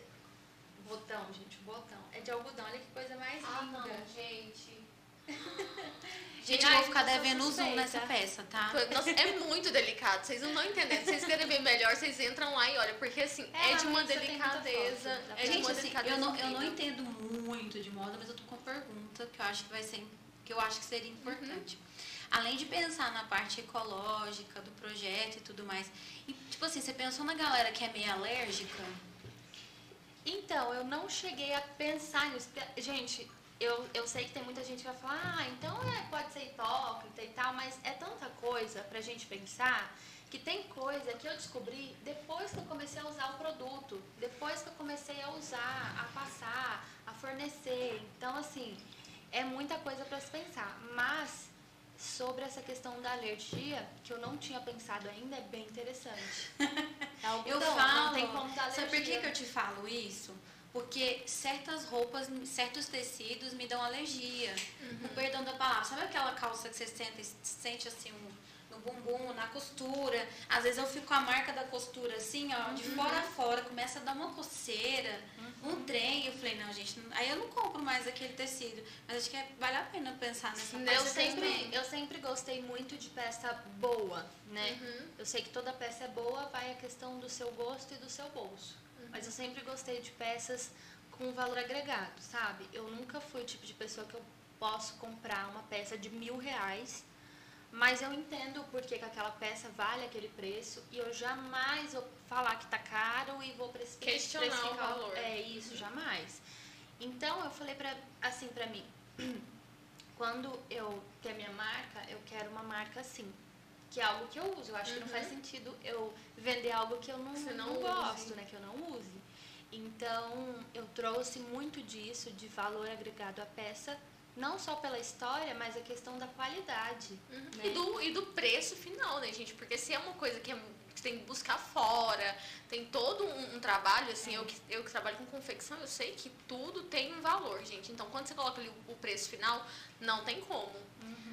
botão, gente, o botão. É de algodão, olha que coisa mais Ah, linda. não, gente. Gente, eu vou ficar devendo o zoom nessa peça, tá? Nossa, é muito delicado. Vocês não estão entendendo. Se vocês querem ver melhor, vocês entram lá e olham. Porque, assim, é, É, de uma delicadeza. É de Gente, uma assim, delicadeza. eu não, eu não entendo muito de moda, mas eu tô com uma pergunta que eu acho que vai ser que eu acho que seria importante. Além de pensar na parte ecológica do projeto e tudo mais. E, tipo assim, você pensou na galera que é meio alérgica? Então, eu não cheguei a pensar nisso. Gente, eu, eu sei que tem muita gente que vai falar, ah, então é, pode ser hipócrita e tal, mas é tanta coisa pra gente pensar que tem coisa que eu descobri depois que eu comecei a usar o produto, depois que eu comecei a usar, a passar, a fornecer. Então, assim, é muita coisa para se pensar. Mas sobre essa questão da alergia, que eu não tinha pensado ainda, é bem interessante. É Eu não falo. tem como dar Sabe por que, alergia. que eu te falo isso? Porque certas roupas, certos tecidos me dão alergia. Uhum. O perdão da palavra. Sabe aquela calça que você sente, sente assim um- no bumbum, na costura? Às vezes eu fico com a marca da costura assim, ó, de fora a fora, começa a dar uma coceira, um trem. Eu falei, não, gente, aí eu não compro mais aquele tecido. Mas acho que é- vale a pena pensar nessa Eu parte Eu sempre, eu sempre gostei muito de peça boa, né? Uhum. Eu sei que toda peça é boa, vai a questão do seu gosto e do seu bolso. Mas eu sempre gostei de peças com valor agregado, sabe? Eu nunca fui o tipo de pessoa que eu posso comprar uma peça de mil reais, mas eu entendo por que, que aquela peça vale aquele preço e eu jamais vou falar que tá caro e vou preci- Questionar o precificar valor. É isso, jamais. Então eu falei pra, assim pra mim, quando eu ter minha marca, eu quero uma marca assim. Que é algo que eu uso. Eu acho que não faz sentido eu vender algo que eu não, Você não não, use. gosto, né? Que eu não use. Então, eu trouxe muito disso, de valor agregado à peça, não só pela história, mas a questão da qualidade. Uhum. né? E, do, e do preço final, né, gente? Porque se é uma coisa que, é, que tem que buscar fora, tem todo um, um trabalho, assim, eu, que, eu que trabalho com confecção, eu sei que tudo tem um valor, gente. Então, quando você coloca ali o, o preço final, não tem como,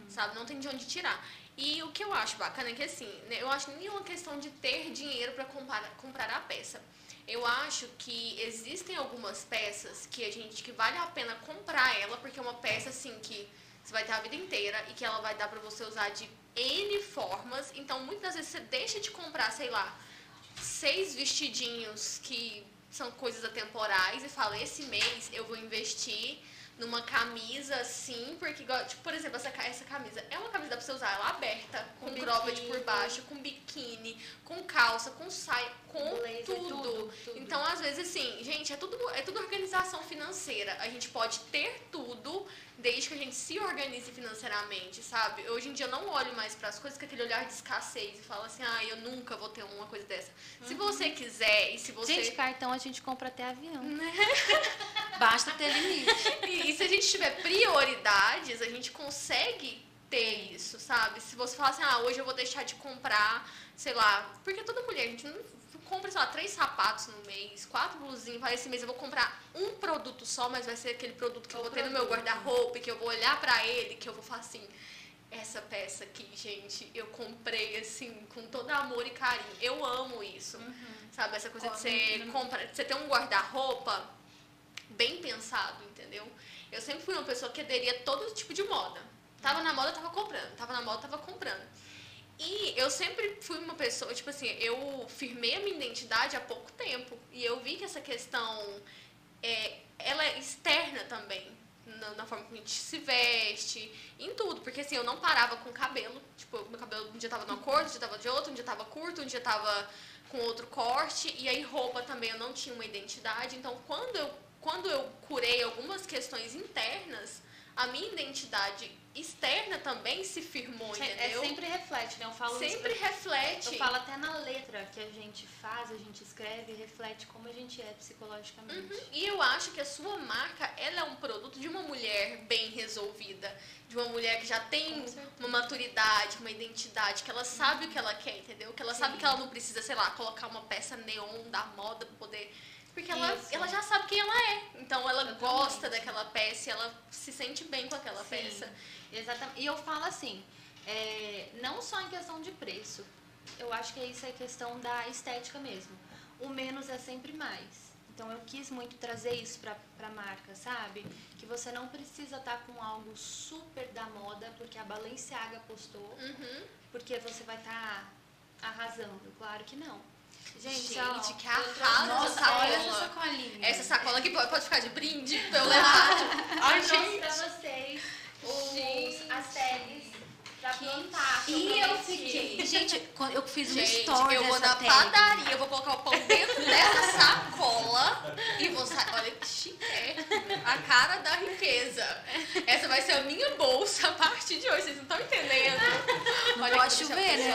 sabe? Não tem de onde tirar. E o que eu acho bacana é que, assim, né, eu acho nenhuma questão de ter dinheiro para comprar, comprar a peça. Eu acho que existem algumas peças que a gente que vale a pena comprar ela, porque é uma peça assim que você vai ter a vida inteira e que ela vai dar pra você usar de N formas. Então, muitas vezes você deixa de comprar, sei lá, seis vestidinhos que são coisas atemporais e fala, esse mês eu vou investir numa camisa assim, porque, tipo, por exemplo, essa, essa camisa é uma camisa que dá pra você usar ela aberta, com, Com biquíni. por baixo, com biquíni, com calça, com saia, com Blazer, tudo. tudo, tudo. Então, às vezes, assim, gente, é tudo, é tudo organização financeira. A gente pode ter tudo desde que a gente se organize financeiramente, sabe? Hoje em dia eu não olho mais para as coisas com aquele olhar de escassez e falo assim, ah, eu nunca vou ter uma coisa dessa. Se você quiser e se você. Gente, cartão a gente compra até avião. Basta ter limite. E, e se a gente tiver prioridades, a gente consegue ter isso, sabe? Se você falar assim, ah, hoje eu vou deixar de comprar, sei lá, porque toda mulher, a gente não compra, sei lá, três sapatos no mês, quatro blusinhas, vai esse mês eu vou comprar um produto só, mas vai ser aquele produto que eu vou ter no meu guarda-roupa, que eu vou olhar pra ele, que eu vou falar assim, essa peça aqui, gente, eu comprei assim, com todo amor e carinho. Eu amo isso. Sabe, essa coisa de você compra, de você ter um guarda-roupa bem pensado, entendeu? Eu sempre fui uma pessoa que aderia a todo tipo de moda. Tava na moda, tava comprando. Tava na moda, tava comprando. E eu sempre fui uma pessoa, tipo assim, eu firmei a minha identidade há pouco tempo. E eu vi que essa questão, é, ela é externa também. Na, na forma que a gente se veste, em tudo. Porque assim, eu não parava com o cabelo. Tipo, meu cabelo um dia tava de uma cor, um dia tava de outra, um dia tava curto, um dia tava com outro corte. E aí roupa também eu não tinha uma identidade. Então quando eu, quando eu curei algumas questões internas, a minha identidade externa também se firmou, É entendeu? sempre reflete, né? Eu falo isso Sempre pra- reflete. Eu falo até na letra que a gente faz, a gente escreve, reflete como a gente é psicologicamente. Uhum. E eu acho que a sua marca, ela é um produto de uma mulher bem resolvida, de uma mulher que já tem uma maturidade, uma identidade, que ela sabe o que ela quer, entendeu? Que ela sabe Sim. que ela não precisa, sei lá, colocar uma peça neon da moda pra poder porque ela, Isso. ela já sabe quem ela é. Então ela gosta daquela peça e ela se sente bem com aquela Sim, peça. Exatamente. E eu falo assim, é, não só em questão de preço, eu acho que isso é questão da estética mesmo. O menos é sempre mais. Então eu quis muito trazer isso pra, pra marca, sabe? Que você não precisa estar com algo super da moda, porque a Balenciaga postou, Uhum. porque você vai estar arrasando. Claro que não. Gente, Gente, ó, que arraso trouxe- essa olha sacola. essa sacolinha. Essa sacola aqui pode, pode ficar de brinde pra eu levar. Ai, eu gente. pra vocês os, as pra plantar. E eu fiquei. Gente, eu fiz um Gente, story eu vou na tag. padaria, eu vou colocar o pão dentro dessa sacola e vou sair. Olha que chique. A cara da riqueza. Essa vai ser a minha bolsa a partir de hoje. Vocês não estão entendendo? Olha pode chover, né.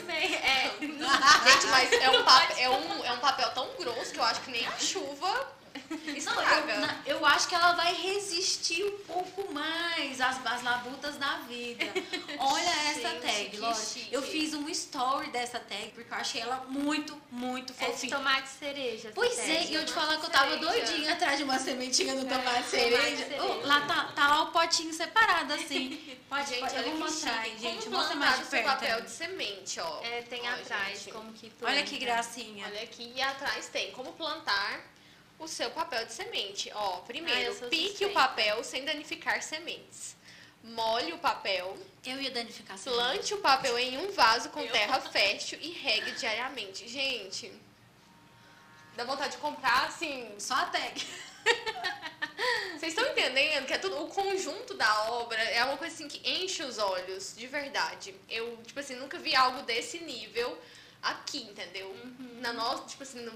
Amei. É. Gente, mas é um, papel, é, um, é um papel tão grosso que eu acho que nem a chuva Não, estraga. eu, eu acho que ela vai resistir um pouco mais às, às labutas da vida. Olha essa Gente, tag, chique. Eu fiz um story dessa tag porque eu achei ela muito, muito É de fofinha. tomate cereja. Pois é, tag. e eu te falar que eu tava cereja. doidinha atrás de uma sementinha no É, tomate cereja. cereja. Oh, lá tá, tá lá o potinho separado assim. Pode, Gente, pode, eu vou mostrar chique. gente. Como Mostra mais de perto. papel de semente, ó. É, tem Ó, atrás gente. como que Olha que planta. gracinha. Olha aqui, e atrás tem como plantar o seu papel de semente. Ó, Ah, primeiro, sou pique suspeita. o papel sem danificar sementes. Molhe o papel, Eu ia danificar essa plante o papel em um vaso com Eu. terra fértil e regue diariamente. Gente, dá vontade de comprar, assim, Só a tag. Vocês estão entendendo que é tudo o conjunto da obra é uma coisa assim que enche os olhos, de verdade. Eu, tipo assim, nunca vi algo desse nível aqui, entendeu? Uhum. Na nossa, tipo assim, no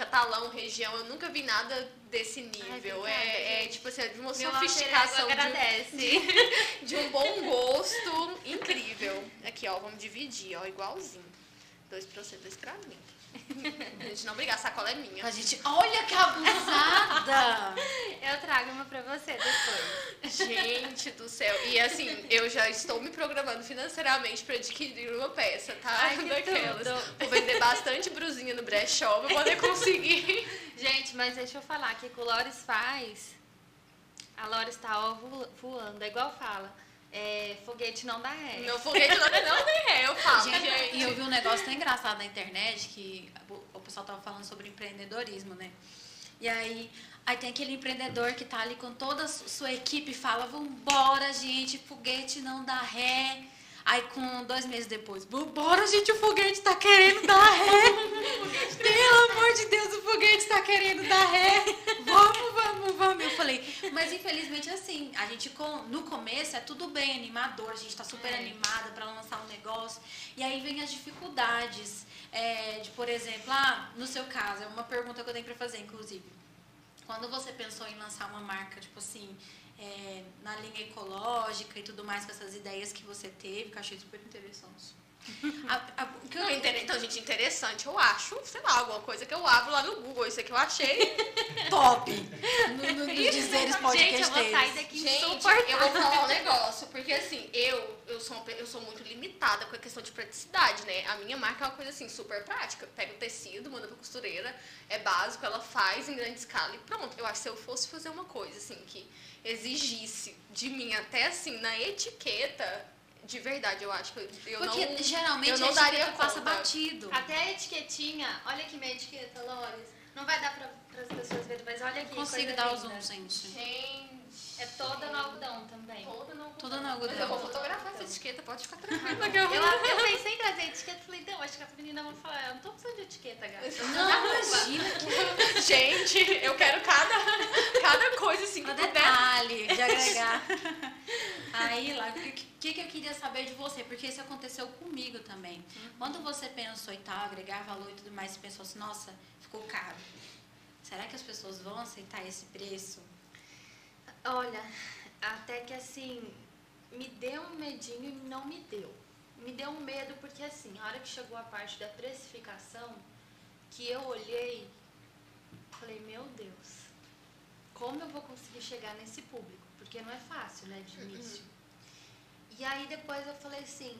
catalão, região, eu nunca vi nada desse nível. obrigada, é, é, tipo assim, de uma Meu sofisticação ego de, agradece. de um bom gosto incrível. Aqui, ó, vamos dividir, ó, igualzinho. Dois pra você, dois pra mim. A gente não brigar, a sacola é minha. A gente, olha que abusada! Eu trago uma pra você depois. Gente do céu. E assim, eu já estou me programando financeiramente para adquirir uma peça, tá? Ai, que Daquelas. tudo. Vou vender bastante brusinha no brechó pra poder conseguir. Gente, mas deixa eu falar que o Lores faz. A Lores tá ó, vo- voando. É igual fala. É, foguete não dá ré. Meu foguete não, não tem ré, eu falo, gente. Gente, e eu vi um negócio tão engraçado na internet que o- pessoal tava falando sobre empreendedorismo, né? E aí, aí tem aquele empreendedor que tá ali com toda a su- sua equipe e fala: Vambora, gente, foguete não dá ré. Aí, com dois meses depois, vambora, gente, o foguete tá querendo dar ré. Pelo amor de Deus, o foguete tá querendo dar ré. Vamos, vamos, vamos. Eu falei, mas infelizmente assim, a gente no começo é tudo bem, animador, a gente tá super É. animada para lançar um negócio. E aí vem as dificuldades. é, de, por exemplo, ah, no seu caso, é uma pergunta que eu tenho para fazer, inclusive. Quando você pensou em lançar uma marca, tipo assim, é, na linha ecológica e tudo mais, com essas ideias que você teve, que eu achei super interessante. A- a- o que eu- inter- Então, gente, interessante, eu acho, sei lá, alguma coisa que eu abro lá no Google, isso aqui eu achei. top no, no, nos dizeres Gente, eu vou sair daqui Gente, eu vou falar um negócio, porque assim, eu, eu, sou uma eu sou muito limitada com a questão de praticidade, né? A minha marca é uma coisa assim, super prática. Pega o tecido, manda pra costureira, é básico, ela faz em grande escala e pronto. Eu acho que se eu fosse fazer uma coisa assim que exigisse de mim até assim, na etiqueta, de verdade, eu acho que eu, Porque não. geralmente eu não a daria etiqueta passa conta. batido. Até a etiquetinha, olha aqui minha etiqueta, Lores. Não vai dar para as pessoas verem, mas olha aqui. Consigo dar o zoom, gente. Gente. É toda no algodão também. Toda no Toda no Mas eu algodão. vou fotografar essa etiqueta, pode ficar tranquila. Eu, eu pensei em trazer etiqueta e falei, não, acho que as meninas vão falar, eu não tô precisando de etiqueta, gata. Não, imagina que Gente, eu quero cada, cada coisa assim que puder. detalhe de agregar. Aí, lá, o que, que, que eu queria saber de você? Porque isso aconteceu comigo também. Quando você pensou e tal, agregar valor e tudo mais, você pensou assim, nossa, ficou caro. Será que as pessoas vão aceitar esse preço? Olha, até que assim, me deu um medinho e não me deu. Me deu um medo porque assim, a hora que chegou a parte da precificação, que eu olhei, falei, meu Deus, como eu vou conseguir chegar nesse público? Porque não é fácil, né, de início. E aí depois eu falei assim,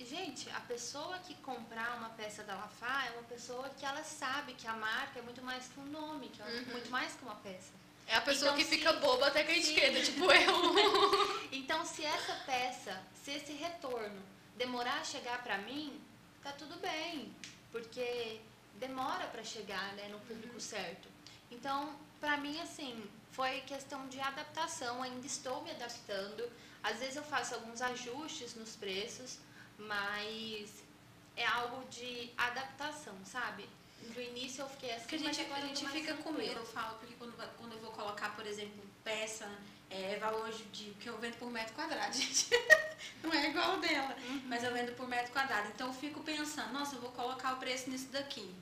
gente, a pessoa que comprar uma peça da Lafá é uma pessoa que ela sabe que a marca é muito mais que um nome, que é Uhum. muito mais que uma peça. É a pessoa Então, que sim. fica boba até com a etiqueta, tipo eu. Então, se essa peça, se esse retorno demorar a chegar pra mim, tá tudo bem. Porque demora para chegar né, no público certo. Então, para mim, assim, foi questão de adaptação, ainda estou me adaptando. Às vezes eu faço alguns ajustes nos preços, mas é algo de adaptação, sabe? No início eu fiquei assim, Porque a mas gente, a gente fica com medo, eu falo, porque quando, quando eu vou colocar, por exemplo, peça, é, valor de, de- que eu vendo por metro quadrado, gente. Não é igual dela, mas eu vendo por metro quadrado. Então eu fico pensando, nossa, eu vou colocar o preço nisso daqui.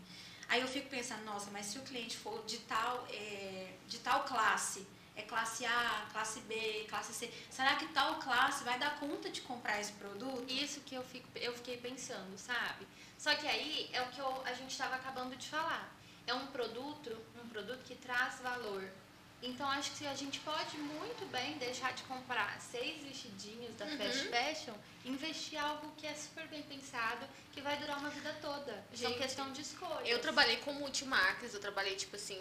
Aí eu fico pensando, nossa, mas se o cliente for de tal, é, de tal classe, é classe A, classe B, classe C, será que tal classe vai dar conta de comprar esse produto? Isso que eu, fico, eu fiquei pensando, sabe? Só que aí é o que eu- a gente estava acabando de falar. É um produto, um produto que traz valor. Então acho que a gente pode muito bem deixar de comprar seis vestidinhos da Fast Fashion e investir algo que é super bem pensado, que vai durar uma vida toda. Gente, questão de escolha. Eu trabalhei com multimarcas, eu trabalhei, tipo assim,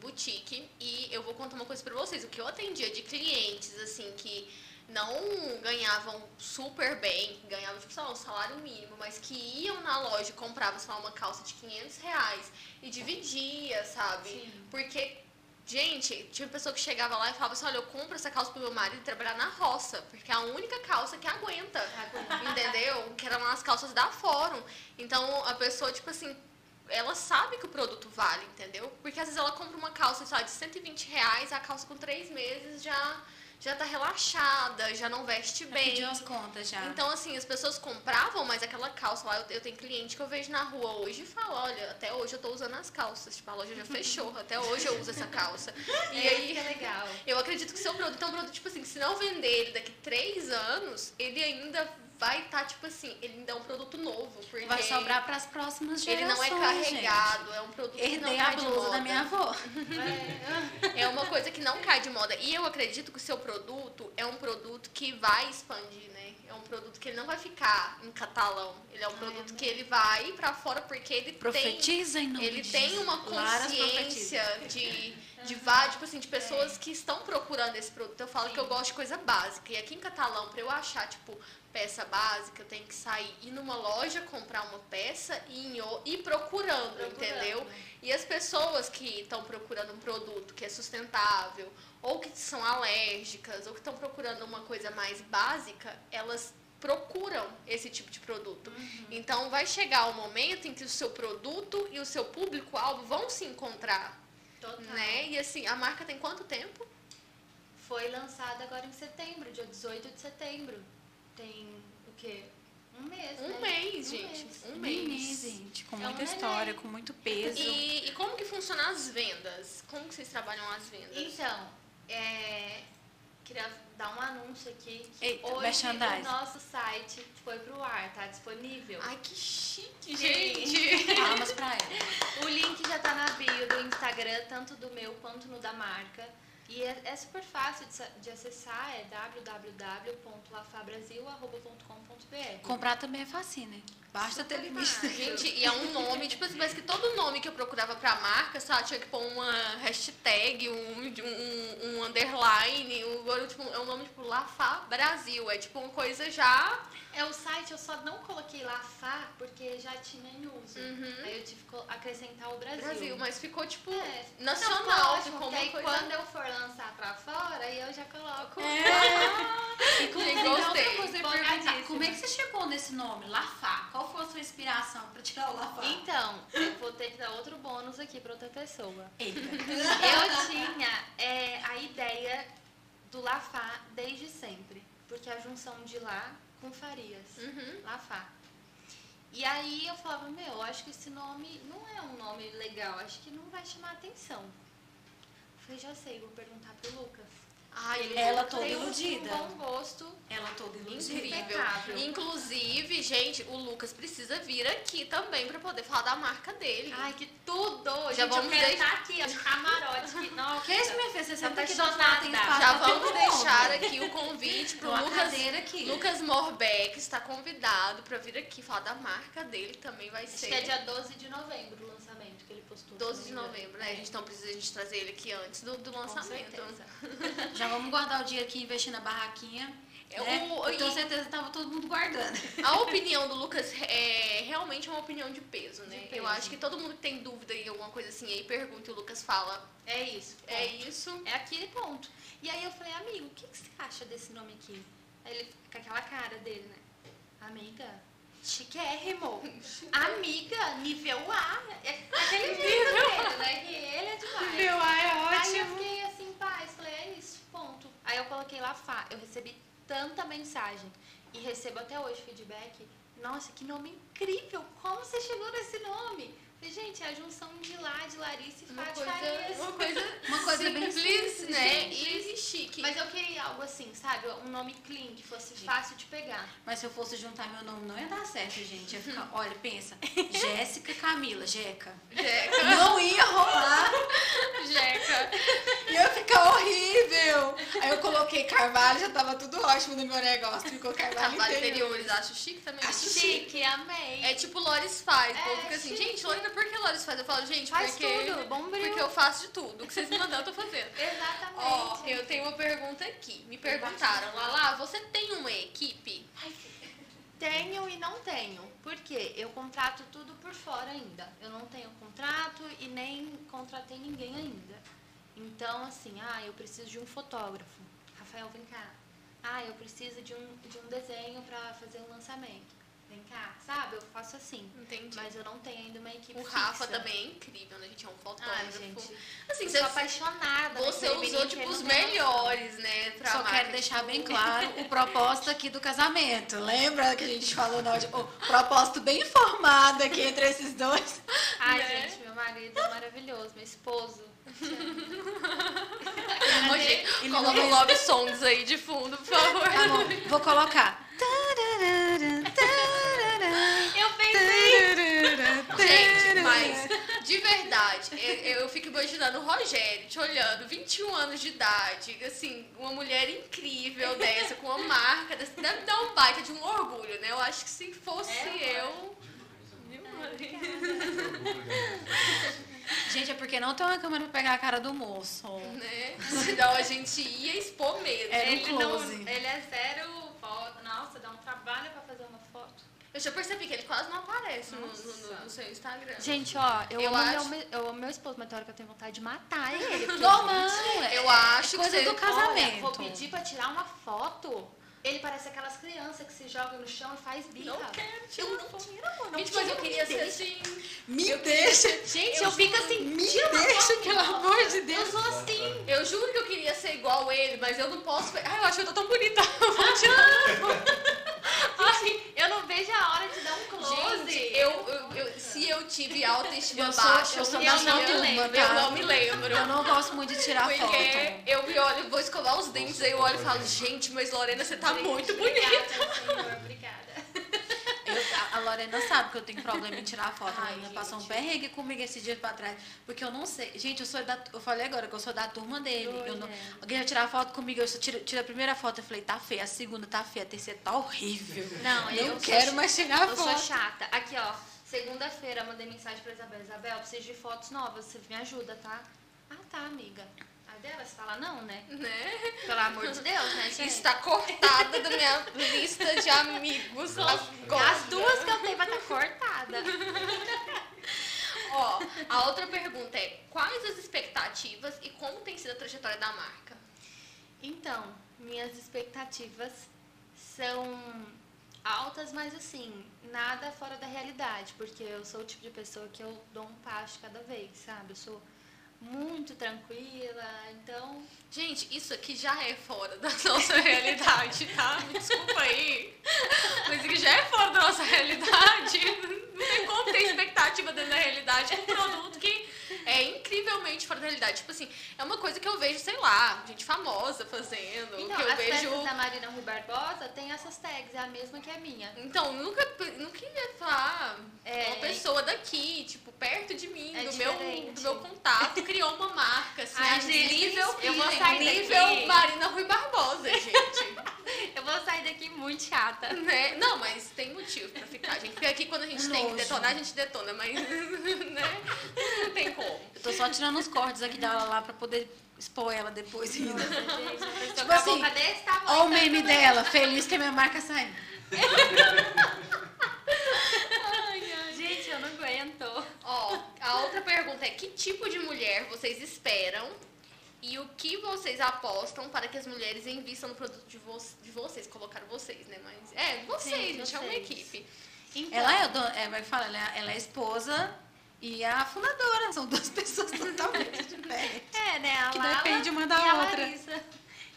boutique. E eu vou contar uma coisa pra vocês. O que eu atendia de clientes, assim, que não ganhavam super bem, ganhavam, tipo, sei lá, um salário mínimo, mas que iam na loja e compravam, sei lá, uma calça de 500 reais e dividia, sabe? Sim. Porque, gente, tinha pessoa que chegava lá e falava assim, olha, eu compro essa calça pro meu marido trabalhar na roça, porque é a única calça que aguenta, entendeu? Que eram as calças da Fórum. Então, a pessoa, tipo assim, ela sabe que o produto vale, entendeu? Porque às vezes ela compra uma calça, lá, de 120 reais, a calça com três meses já, já tá relaxada, já não veste bem. Pediu as contas já. Então, assim, as pessoas compravam, mas aquela calça lá, eu, eu tenho cliente que eu vejo na rua hoje e falo, olha, até hoje eu tô usando as calças. Tipo, a loja já fechou, até hoje eu uso essa calça. E É aí, que é legal. eu acredito que seu produto é um produto, tipo assim, que se não vender ele daqui três anos, ele ainda vai estar, tipo assim, ele ainda é um produto novo. Porque Vai sobrar para as próximas ele gerações. não é carregado, é um produto Gente. que não Herdei a cai de blusa moda. da minha avó. É uma coisa que não cai de moda. E eu acredito que o seu produto é um produto que vai expandir, né? É um produto que ele não vai ficar em catalão. Ele é um produto que ele vai pra fora porque ele tem Profetiza em nome ele de tem Jesus. uma consciência de, de, vá- tipo assim, de pessoas que estão procurando esse produto. Eu falo que eu gosto de coisa básica. E aqui em catalão, pra eu achar, tipo, peça básica, eu tenho que sair, ir numa loja, comprar uma peça e ir procurando, Procurando. entendeu? E as pessoas que estão procurando um produto que é sustentável, ou que são alérgicas, ou que estão procurando uma coisa mais básica, elas procuram esse tipo de produto. Então vai chegar o momento em que o seu produto e o seu público-alvo vão se encontrar, Total. né? E assim, a marca tem quanto tempo? Foi lançada agora em setembro, dia 18 de setembro. Tem o quê? Um mês, né? Um mês, Um gente. mês. Um Neném, mês. gente, com É um muita neném. história, com muito peso. E, e como que funcionam as vendas? Como que vocês trabalham as vendas? Então, é, queria dar um anúncio aqui. Que Eita, hoje o nosso site foi pro ar, tá disponível. Ai, que chique, Sim. gente! Palmas pra ela. O link já tá na bio do Instagram, tanto do meu quanto no da marca. E é, é super fácil de, de acessar, é www.lafabrasil.com.br. Comprar também é fácil, né? Basta ter limite. fácil. Gente, e é um nome, tipo assim, parece que todo nome que eu procurava pra marca, sabe, tinha que pôr uma hashtag, um, um, um underline, um, tipo, é um nome tipo Lafa Brasil, é tipo uma coisa já. É o site, eu só não coloquei lá Fá porque já tinha em uso. Uhum. Aí eu tive que acrescentar o Brasil. Brasil, mas ficou tipo É. nacional, Não, ficou porque uma aí coisa. quando eu for lançar pra fora, aí eu já coloco. É. Inclusive, Gente, gostei. Empolgadíssima. como é que você chegou nesse nome, Lafá? Qual foi a sua inspiração pra tirar o Lafá? Então, eu vou ter que dar outro bônus aqui pra outra pessoa. Eita. Eu tinha é, a ideia do Lafá desde sempre. Porque a junção de lá com Farias. Uhum. Lafá. E aí eu falava, meu, acho que esse nome não é um nome legal, acho que não vai chamar atenção. Eu falei, já sei, vou perguntar pro Lucas. Ai, Ele Ela toda tem um iludida. bom gosto. Ela toda iludida. Incrível. Impecável. Inclusive, gente, o Lucas precisa vir aqui também pra poder falar da marca dele. Ai, que tudo! Já Gente, vamos eu quero deixar- estar aqui, ó, de camarote. Que, nossa. Que isso, minha filha? Você senta aqui do lado, Já vamos mundo. deixar aqui o convite pro Lucas. aqui. Lucas Morbeck está convidado pra vir aqui falar da marca dele, também vai Acho ser que é dia 12 de novembro o lançamento que ele postou. 12 se de novembro, né? A gente não precisa a gente trazer ele aqui antes do, do lançamento. Já vamos guardar o dia aqui, investir na barraquinha. É, né? eu tenho e- certeza que tava todo mundo guardando. A opinião do Lucas é realmente uma opinião de peso, né? De peso. Eu acho que todo mundo que tem dúvida em alguma coisa assim, aí pergunta e o Lucas fala, É isso. é ponto. isso. É aquele ponto. E aí eu falei, amigo, o que, que você acha desse nome aqui? Aí ele fica com aquela cara dele, né? Amiga, chiquérrimo. Amiga, nível A. É aquele nível dele, né? Que ele é demais. Meu ai, é Aí eu fiquei assim, paz, falei, é isso, ponto. Aí eu coloquei lá, Fá, eu recebi tanta mensagem e recebo até hoje feedback. Nossa, que nome incrível! Como você chegou nesse nome? Gente, é a junção de lá, de Larissa e Uma Fá de coisa, Farias. uma coisa, Uma coisa bem simples, simples, né? simples. E chique. Mas eu queria algo assim, sabe? Um nome clean, que fosse fácil de pegar. Mas se eu fosse juntar meu nome, não ia dar certo, gente. Ia ficar, olha, pensa, Jéssica Camila, Jeca. Jeca. Não ia rolar, Jeca. ia ficar horrível. Aí eu coloquei Carvalho, já tava tudo ótimo no meu negócio. Ficou Carvalho, Trabalho interiores. acho chique também. Acho Chique, amei. É tipo Lores faz. É, povo fica assim, chique. gente, Lorena, por que Lores faz? Eu falo, gente, Faz porque, tudo, bombril. porque eu faço de tudo. O que vocês me mandaram, eu tô fazendo. Exatamente. Ó, eu tenho uma pergunta aqui. Me perguntaram, Lala, você tem uma equipe? Tenho e não tenho. Por quê? Eu contrato tudo por fora ainda. Eu não tenho contrato e nem contratei ninguém ainda. Então, assim, ah, eu preciso de um fotógrafo. Rafael, vem cá. Ah, eu preciso de um, de um desenho para fazer um lançamento. Vem cá, sabe? Eu faço assim. Entendi. Mas eu não tenho ainda uma equipe o Rafa fixa. também é incrível, né, gente? É um fotógrafo. Ai, gente. assim, eu você, sou apaixonada. você naquele usou, tipo, os melhores, né? Pra Só quero deixar bem claro o propósito aqui do casamento. Lembra que a gente falou na última- o propósito bem formado aqui entre esses dois? Ai, Né? gente, meu marido é maravilhoso, meu esposo. Ele coloca o Love Songs aí de fundo, por favor. Tá bom, vou colocar. Gente, mas de verdade, eu, eu fico imaginando o Rogério te olhando, 21 anos de idade, assim, uma mulher incrível dessa, com uma marca dessa, deve dar um baita de um orgulho, né? Eu acho que se fosse É, eu. Gente, é porque não tem uma câmera pra pegar a cara do moço. Né? Senão a gente ia expor mesmo. Era um ele, não, ele é zero foto. Nossa, dá um trabalho pra fazer uma foto. Eu já percebi que ele quase não aparece no, no- no- seu Instagram. Gente, ó, eu, Eu amo acho- meu, eu amo meu esposo, mas tem hora que eu tenho vontade de matar ele. Normal, eu acho coisa que do casamento. Olha, vou pedir pra tirar uma foto. Ele parece aquelas crianças que se jogam no chão e faz birra. Não quero tirar Eu uma não amor. Não Gente, mas eu queria ser assim. Me deixa. Gente, Eu eu, fico assim, Me deixa, pelo amor de Eu Deus. sou assim. Eu juro que eu queria ser igual ele, mas eu não posso. Ai, eu acho que eu tô tão bonita. Eu vou tirar. Eu não vejo a hora de dar um close. Gente, eu, eu- eu- se eu tive autoestima Eu sou- baixa, eu sou eu da não me turma, lembro. tá? Eu não me lembro. Eu não gosto muito de tirar foto. Porque eu me olho, vou escovar os dentes, aí eu olho e falo, gente, mas Lorena, você tá muito bonita. Obrigada, senhor, obrigada. Eu- Lorena sabe que eu tenho problema em tirar foto. Ai, Lorena gente. passou um perrengue comigo esse dia pra trás. Porque eu não sei. Gente, eu sou da. Eu falei agora que eu sou da turma dele. Eu não, alguém vai tirar foto comigo, eu só tiro, tiro a primeira foto. Eu falei, tá feia. A segunda tá feia. A terceira tá horrível. Não, Não eu sou quero mais tirar Eu foto. sou chata. Aqui, ó. Segunda-feira, mandei mensagem pra Isabel. Isabel, preciso de fotos novas. Você me ajuda, tá? Ah, tá, amiga. Dela, você fala não, né? Né? Pelo amor de Deus, né, gente? Está cortada da minha lista de amigos. Agora. As duas que eu tenho vai estar cortada. Ó, a outra pergunta é: quais as expectativas e como tem sido a trajetória da marca? Então, minhas expectativas são altas, mas assim, nada fora da realidade, porque eu sou o tipo de pessoa que eu dou um passo cada vez, sabe? Eu sou muito tranquila, então Gente, isso aqui já é fora da nossa realidade, tá? Me desculpa aí. Mas isso aqui já é fora da nossa realidade. Não tem como ter expectativa dentro da realidade. É um produto que é incrivelmente fora da realidade. Tipo assim, é uma coisa que eu vejo, sei lá, gente famosa fazendo. Então, que eu as vejo. da Marina Rui Barbosa tem essas tags, é a mesma que a minha. Então, nunca, nunca ia falar É. uma pessoa daqui, tipo, perto de mim, É do, meu, do meu contato, criou uma marca, assim, Ai, a gente, nível, eu vou sair nível daqui. Marina Rui Barbosa, gente. Eu vou sair daqui muito chata. né? Não, mas tem motivo pra ficar. Gente fica aqui quando a gente tem que detonar, a gente detona, mas, né? Não tem como. Eu tô só tirando os cortes aqui dela lá pra poder expor ela depois. Nossa, pessoa Tipo assim. Olha o meme dela, feliz que a minha marca saiu. Gente, eu não aguento. Ó, a outra pergunta é: que tipo de mulher vocês esperam e o que vocês apostam para que as mulheres invistam no produto de, vo de vocês? Colocaram vocês, né? Mas é, vocês, Sim, gente, é uma vocês. equipe. Então, Ela é, o dono- é, vai falar, ela é, ela é a esposa e a fundadora. São duas pessoas totalmente diferentes. É, né? A Que Lala depende uma da e outra. Larissa.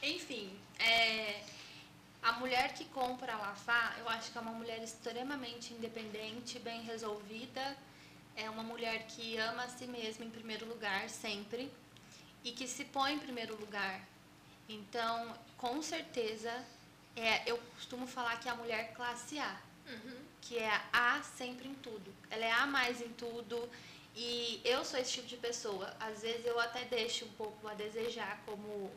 Enfim, é, a mulher que compra a Lafá, eu acho que é uma mulher extremamente independente, bem resolvida. É uma mulher que ama a si mesma em primeiro lugar, sempre. E que se põe em primeiro lugar. Então, com certeza, é, eu costumo falar que é a mulher classe A Uhum. que é a sempre em tudo. Ela é a mais em tudo. E eu sou esse tipo de pessoa. Às vezes eu até deixo um pouco a desejar como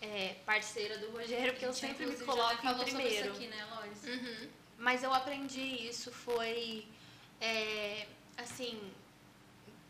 é, parceira do Rogério, porque eu sempre me coloco em primeiro. aqui, né, Loris? Uhum. Mas eu aprendi isso, foi é, assim,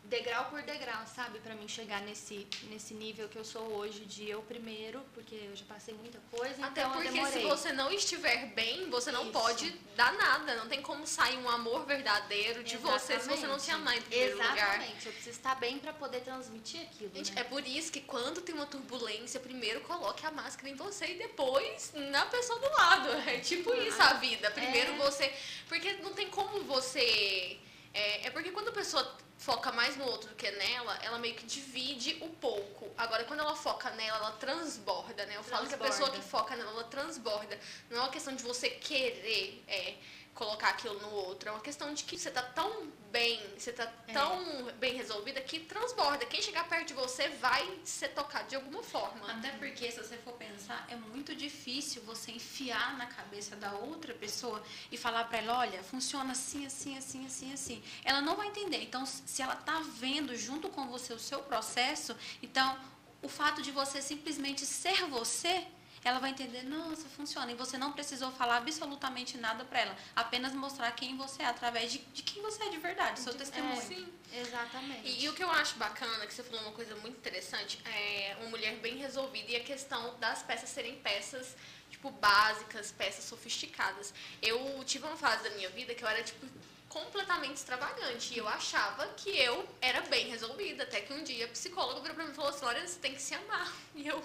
degrau por degrau, sabe? Pra mim chegar nesse, nesse nível que eu sou hoje de eu primeiro, porque eu já passei muita coisa, Até então porque se você não estiver bem, você não Isso. pode dar nada. Não tem como sair um amor verdadeiro de você se você não se amar em primeiro lugar. Exatamente, eu preciso estar bem pra poder transmitir aquilo, Gente, né? é por isso que quando tem uma turbulência, primeiro coloque a máscara em você e depois na pessoa do lado. É tipo isso a vida. Primeiro É. você. Porque não tem como você. É, é porque quando a pessoa foca mais no outro do que nela, ela meio que divide o pouco. Agora, quando ela foca nela, ela transborda, né? Eu falo que a pessoa Transborda. que foca nela, ela transborda. Não é uma questão de você querer é, colocar aquilo no outro. É uma questão de que você tá tão bem, você tá É. tão bem resolvida que transborda. Quem chegar perto de você vai ser tocado de alguma forma. Até porque, se você for pensar, é muito difícil você enfiar na cabeça da outra pessoa e falar pra ela, olha, funciona assim, assim, assim, assim, assim. Ela não vai entender. Então, se ela tá vendo junto com você o seu processo, então, o fato de você simplesmente ser você, ela vai entender, nossa, funciona. E você não precisou falar absolutamente nada pra ela. Apenas mostrar quem você é, através de, de quem você é de verdade, seu testemunho. Sim. Exatamente. E, e o que eu acho bacana, que você falou uma coisa muito interessante, é uma mulher bem resolvida e a questão das peças serem peças, tipo, básicas, peças sofisticadas. Eu tive uma fase da minha vida que eu era, tipo, completamente extravagante. E eu achava que eu era bem resolvida. Até que um dia a psicóloga virou pra mim e falou assim, olha, você tem que se amar. E eu...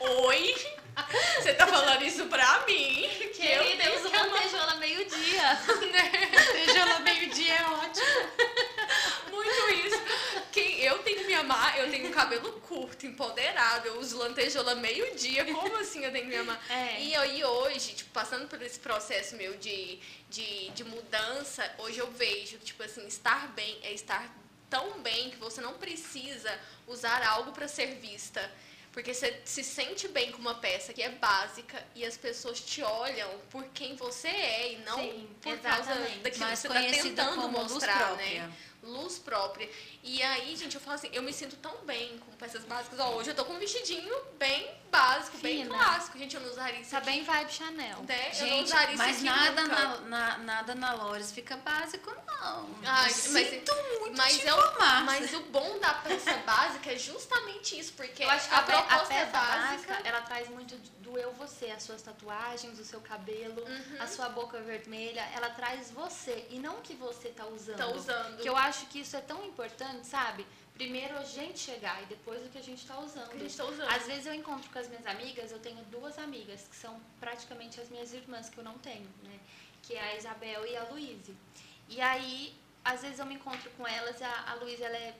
Oi? Você tá falando isso pra mim? Que eu Querida, tenho eu uso lantejola meio-dia. Seja meio-dia é ótimo. Muito isso. Quem eu tenho que me amar, eu tenho cabelo curto, empoderado, eu uso lantejola meio-dia. Como assim eu tenho que me amar? É. E aí hoje, tipo, passando por esse processo meu de, de, de mudança, hoje eu vejo que, tipo assim, estar bem é estar tão bem que você não precisa usar algo para ser vista. Porque você se sente bem com uma peça que é básica e as pessoas te olham por quem você é e não Sim, por causa exatamente. daquilo que Mas você tá conhecida tentando mostrar, né? Luz própria. E aí, gente, eu falo assim, eu me sinto tão bem com peças básicas. Ó, hoje eu tô com um vestidinho bem básico, bem Fina. clássico. Gente, eu não usaria isso Tá aqui, bem vibe Chanel. né? eu não Gente, usaria isso mas nada na, na- nada na Lores fica básico, não. Ai, Eu mas- sinto muito Mas, é o, mas o bom da peça básica é justamente isso, porque a, a, pe- a proposta é peça básica. básica, ela traz muito do eu você, as suas tatuagens, o seu cabelo, Uhum. a sua boca vermelha, ela traz você e não o que você tá usando. Tá usando. Que eu acho que isso é tão importante, sabe? Primeiro a gente chegar e depois o que a gente tá usando. que a gente tá usando. Às vezes eu encontro com as minhas amigas, eu tenho duas amigas que são praticamente as minhas irmãs que eu não tenho, né? Que é a Isabel e a Luíse. E aí, às vezes eu me encontro com elas, a, a Luíse, ela é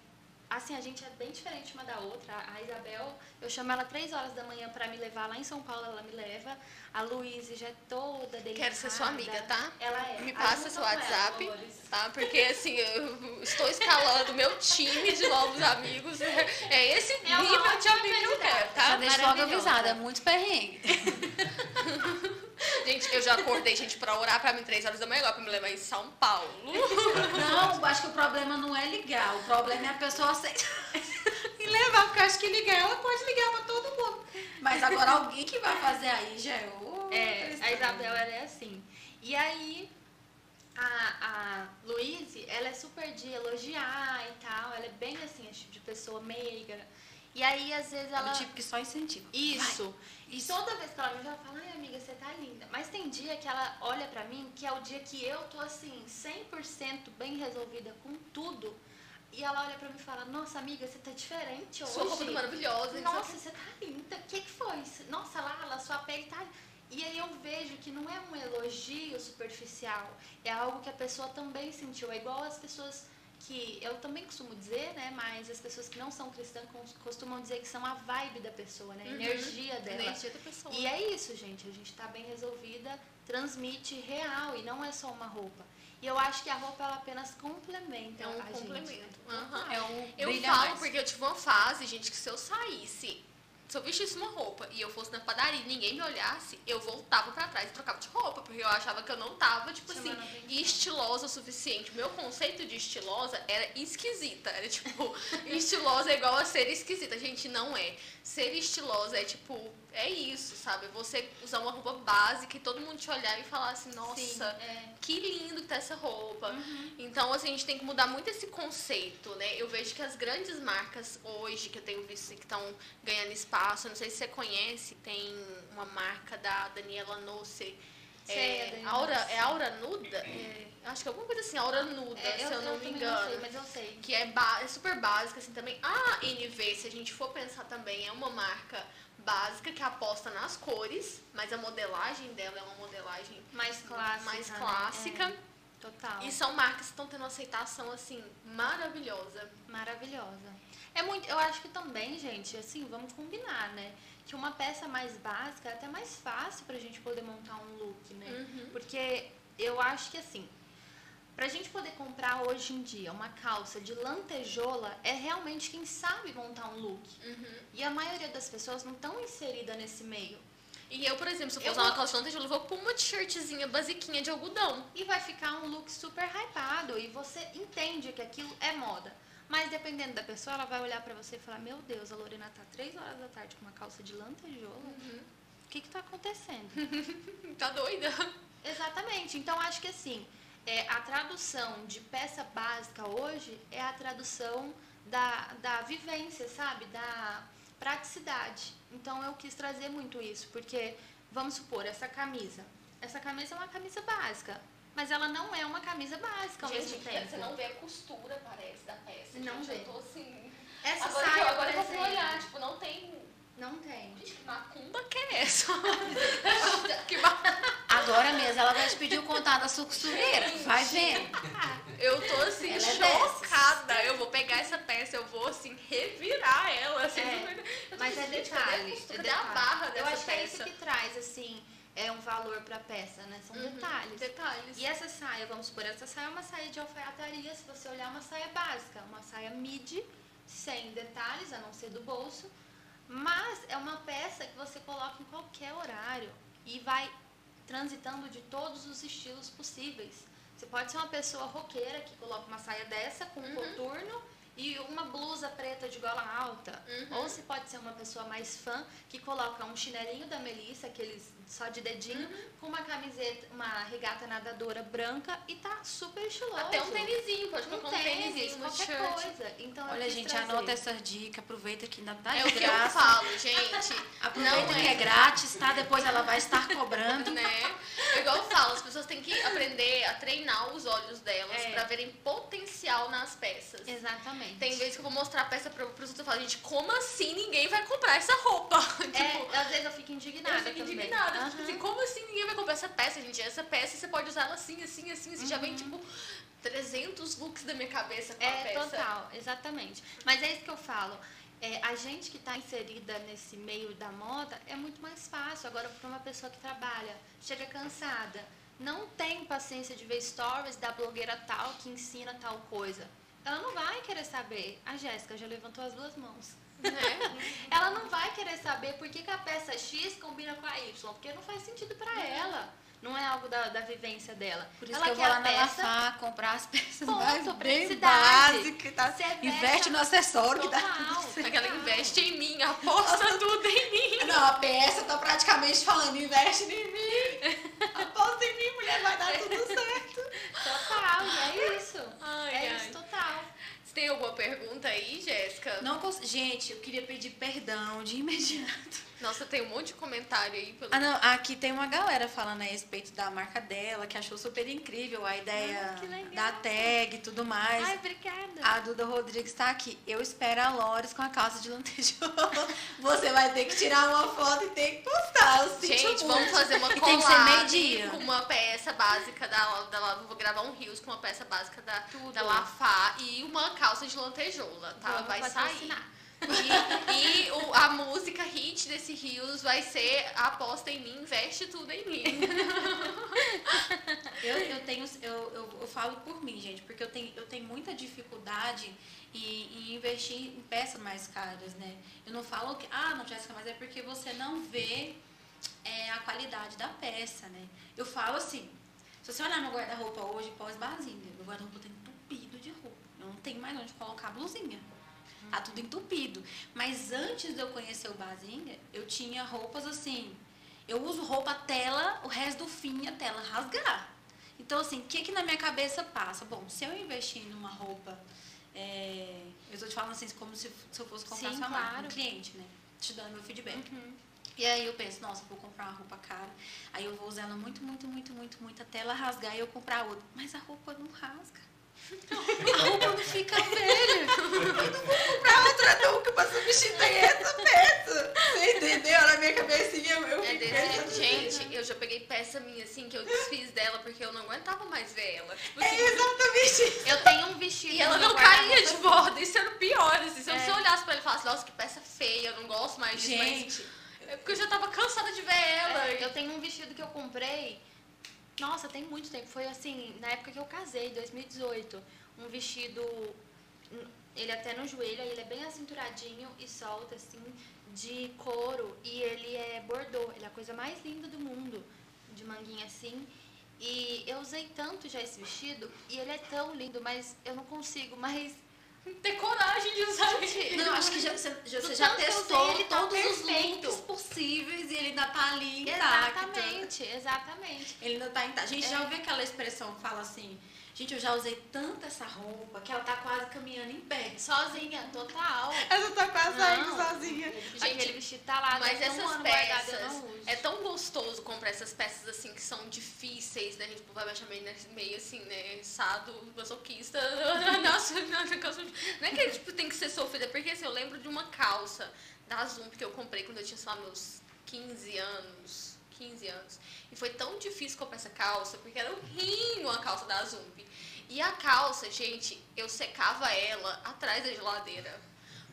assim, a gente é bem diferente uma da outra. A Isabel, eu chamo ela três horas da manhã pra me levar lá em São Paulo, ela me leva. A Luíse já é toda delicada. Quero ser sua amiga, tá? Ela é. Me passa seu ela, WhatsApp, Dolores. tá? Porque assim, eu estou escalando meu time de novos amigos. É esse É nível de amigo que eu quero, tá? Já deixo logo avisada, é muito perrengue. Gente, eu já acordei gente pra orar pra mim três horas da manhã agora pra me levar em São Paulo. Não, acho que o problema não é ligar, o problema é a pessoa e levar, porque eu acho que ligar, ela pode ligar pra todo mundo. Mas agora alguém que vai fazer aí já é outra É, a história. Isabel, ela é assim. E aí, a, a Luíse, ela é super de elogiar e tal, ela é bem assim, esse tipo de pessoa meiga. E aí, às vezes, ela. Do tipo que só incentiva. Isso. E Isso. toda vez que ela me ela fala, ai amiga, você tá linda. Mas tem dia que ela olha pra mim, que é o dia que eu tô assim, 100% bem resolvida com tudo. E ela olha pra mim e fala, nossa amiga, você tá diferente hoje. Sua roupa tá maravilhosa. Nossa, você tá linda. O que, que foi? Nossa, Lala, sua pele tá. E aí eu vejo que não é um elogio superficial, é algo que a pessoa também sentiu. É igual as pessoas que eu também costumo dizer, né? Mas as pessoas que não são cristãs cos- costumam dizer que são a vibe da pessoa, né? A Uhum. energia dela. Energia da pessoa. E é isso, gente. A gente tá bem resolvida, transmite real e não é só uma roupa. E eu acho que a roupa ela apenas complementa É um a gente. complemento. Aham. É um Eu falo mais. porque eu tive uma fase, gente, que se eu saísse, se eu vestisse uma roupa e eu fosse na padaria e ninguém me olhasse, eu voltava pra trás e trocava de roupa, porque eu achava que eu não tava, tipo assim, estilosa o suficiente. Meu conceito de estilosa era esquisita. Era tipo, estilosa é igual a ser esquisita. Gente, não é. Ser estilosa é tipo, é isso, sabe? Você usar uma roupa básica e todo mundo te olhar e falar assim, nossa, Sim, é. que lindo que tá essa roupa. Uhum. Então, assim, a gente tem que mudar muito esse conceito, né? Eu vejo que as grandes marcas hoje, que eu tenho visto que estão ganhando espaço, eu não sei se você conhece, tem uma marca da Daniela Noce. Sei, É, Daniela Aura, Noce. é Aura Nuda? É, acho que é alguma coisa assim, Aura Nuda, É, se eu, não me também engano. sei, mas eu sei. Que é, é super básica, assim, também. A NV, se a gente for pensar também, é uma marca básica que aposta nas cores, mas a modelagem dela é uma modelagem Mais clássica. mais né? clássica. É, total. E são marcas que estão tendo uma aceitação, assim, maravilhosa. Maravilhosa. É muito, eu acho que também, gente, assim, vamos combinar, né? Que uma peça mais básica é até mais fácil pra gente poder montar um look, né? Uhum. Porque eu acho que assim, pra gente poder comprar hoje em dia uma calça de lantejola, é realmente quem sabe montar um look. Uhum. E a maioria das pessoas não estão inseridas nesse meio. E eu, por exemplo, se eu for Eu usar uma vou- calça de eu vou pôr uma t-shirtzinha basiquinha de algodão. E vai ficar um look super hypado e você entende que aquilo é moda. Mas dependendo da pessoa, ela vai olhar pra você e falar: Meu Deus, a Lorena tá três horas da tarde com uma calça de lantejola. O que que tá acontecendo? Tá doida? Exatamente. Então, acho que assim, é, a tradução de peça básica hoje é a tradução da, da vivência, sabe? Da praticidade. Então, eu quis trazer muito isso, porque, vamos supor, essa camisa. Essa camisa é uma camisa básica, mas ela não é uma camisa básica ao mesmo tempo. você não vê a costura, parece, da peça. Não gente, vê. Eu tô assim... Essa agora saia, eu, agora eu exemplo, olhar, tipo, não tem... Não tem. Gente, que macumba que é essa? que ma... Agora mesmo ela vai te pedir o contato da sua costureira. Vai vendo. Eu tô assim, Ela é chocada. Eu vou pegar essa peça, eu vou assim, revirar ela. Assim, É, Eu tô Mas é assim, a detalhe. é Cadê a barra Eu dessa acho que é isso peça? que traz, assim, é um valor pra peça, né? São Uhum, detalhes. Detalhes. E essa saia, vamos supor, essa saia é uma saia de alfaiataria, se você olhar, é uma saia básica, uma saia midi, sem detalhes, a não ser do bolso, mas é uma peça que você coloca em qualquer horário e vai transitando de todos os estilos possíveis. Você pode ser uma pessoa roqueira que coloca uma saia dessa com um Uhum. coturno e uma blusa preta de gola alta. Uhum. Ou você pode ser uma pessoa mais fã que coloca um chinelinho da Melissa, aqueles só de dedinho, Uhum. com uma camiseta, uma regata nadadora branca e tá super estiloso. Até um tênisinho, pode um colocar um tênis, tênisinho, uma qualquer shirt. coisa. Então, Olha, gente, trazer. anota essa dica, aproveita que ainda tá É de o que eu falo, gente. Aproveita Não que é. é grátis, tá? Depois ela vai estar cobrando. né? É Igual eu falo, as pessoas têm que aprender a treinar os olhos delas É. pra verem potencial nas peças. Exatamente. Tem vezes que eu vou mostrar a peça pra, pros outros e falo, gente, como assim ninguém vai comprar essa roupa? tipo, É, às vezes eu fico indignada eu fico também. indignada. Tipo Aham. assim, como assim ninguém vai comprar essa peça, gente? Essa peça você pode usar ela assim, assim, assim, assim. Já vem, Uhum. tipo, 300 looks da minha cabeça com a É, peça. total, exatamente. Mas é isso que eu falo. É, a gente que está inserida nesse meio da moda é muito mais fácil. Agora, para uma pessoa que trabalha, chega cansada, não tem paciência de ver stories da blogueira tal que ensina tal coisa. Ela não vai querer saber. A Jéssica já levantou as duas mãos. Né? Ela não vai querer saber por que, que a peça X combina com a Y, porque não faz sentido para ela. Não é algo da, da vivência dela. Por isso ela que eu vou lá na Lafar comprar as peças Ponto, mais bem básicas, tá? Investe no acessório que dá Total. tudo certo. Aquela que investe em mim, aposta tudo em mim. Não, a peça tá praticamente falando, investe em mim. Aposta em mim, mulher, vai dar tudo certo. Total, e é isso. Ai, é ai. isso total. Tem alguma pergunta aí, Jéssica? Não. Gente, eu queria pedir perdão de imediato. Nossa, tem um monte de comentário aí. Pelo... Ah, não, aqui tem uma galera falando a respeito da marca dela, que achou super incrível a ideia Ah, da tag e tudo mais. Ai, obrigada. A Duda Rodrigues está aqui. Eu espero a Lores com a calça de lantejola. Você vai ter que tirar uma foto e ter que postar. Eu Gente, muito. vamos fazer uma tem que ser collab com uma peça básica da, da Vou gravar um Rios com uma peça básica da, Tudo. da Lafá e uma calça de lantejola, tá? Vamos vai sair. patrocinar. E, e o- a música hit desse Rios vai ser Aposta em mim, investe tudo em mim. Eu, eu tenho, eu, eu, eu falo por mim, gente, porque eu tenho, eu tenho muita dificuldade em, em investir em peças mais caras, né? Eu não falo que, ah, não, Jéssica, mas é porque você não vê é, a qualidade da peça, né? Eu falo assim, se você olhar meu guarda-roupa hoje, pós-bazinha, meu guarda-roupa tá entupido de roupa. Eu não tenho mais onde colocar blusinha. Tá tudo entupido. Mas antes de eu conhecer o Bazinga, eu tinha roupas assim. Eu uso roupa tela, o resto do fim a tela rasgar. Então, assim, o que que na minha cabeça passa? Bom, se eu investir numa roupa. é, eu estou te falando assim, como se, se eu fosse comprar Sim, sua marca, claro. um cliente, né? Te dando meu feedback. Uhum. E aí eu penso, nossa, vou comprar uma roupa cara. Aí eu vou usar ela muito, muito, muito, muito, muito até ela rasgar e eu comprar outra. Mas a roupa não rasga. A roupa não fica velha. Eu não vou comprar outra nunca pra substituir essa peça. Você entendeu? Na minha cabecinha eu, eu É desse assim. Gente, eu já peguei peça minha assim, que eu desfiz dela porque eu não aguentava mais ver ela. Tipo É assim, exatamente isso. Eu tenho um vestido. E ela não caía de borda, isso era o pior. Assim, se É. você olhasse pra ele e falasse, nossa, que peça feia, eu não gosto mais disso. mas Gente, É porque eu já tava cansada de ver ela. É, eu tenho um vestido que eu comprei. Nossa, tem muito tempo. Foi assim, na época que eu casei, 2018. Um vestido. Ele até no joelho, ele é bem acinturadinho e solta, assim, de couro. E ele é bordô. Ele é a coisa mais linda do mundo. De manguinha assim. E eu usei tanto já esse vestido. E ele é tão lindo, mas eu não consigo mais. Ter coragem de usar ele. não, acho que já, você, já, você já testou ele tá todos os looks possíveis e ele ainda tá ali intacto. Exatamente, exatamente. Ele ainda tá intacto. A gente É. já ouviu aquela expressão que fala assim, gente, eu já usei tanto essa roupa que ela tá quase caminhando em pé. Sozinha, total. Ela tá quase Não. sozinha. Gente, aquele vestido tá lá, Mas um essas eu peças, não uso. é tão gostoso comprar essas peças assim que são difíceis, né? A gente vai achar meio, né, meio assim, né? Sado, masoquista. Nossa, não é que tipo, tem que ser sofrida, porque assim, eu lembro de uma calça da Zump que eu comprei quando eu tinha, sei lá, meus 15 anos. 15 anos. E foi tão difícil comprar essa calça, porque era horrível a calça da Zump. E a calça, gente, eu secava ela atrás da geladeira.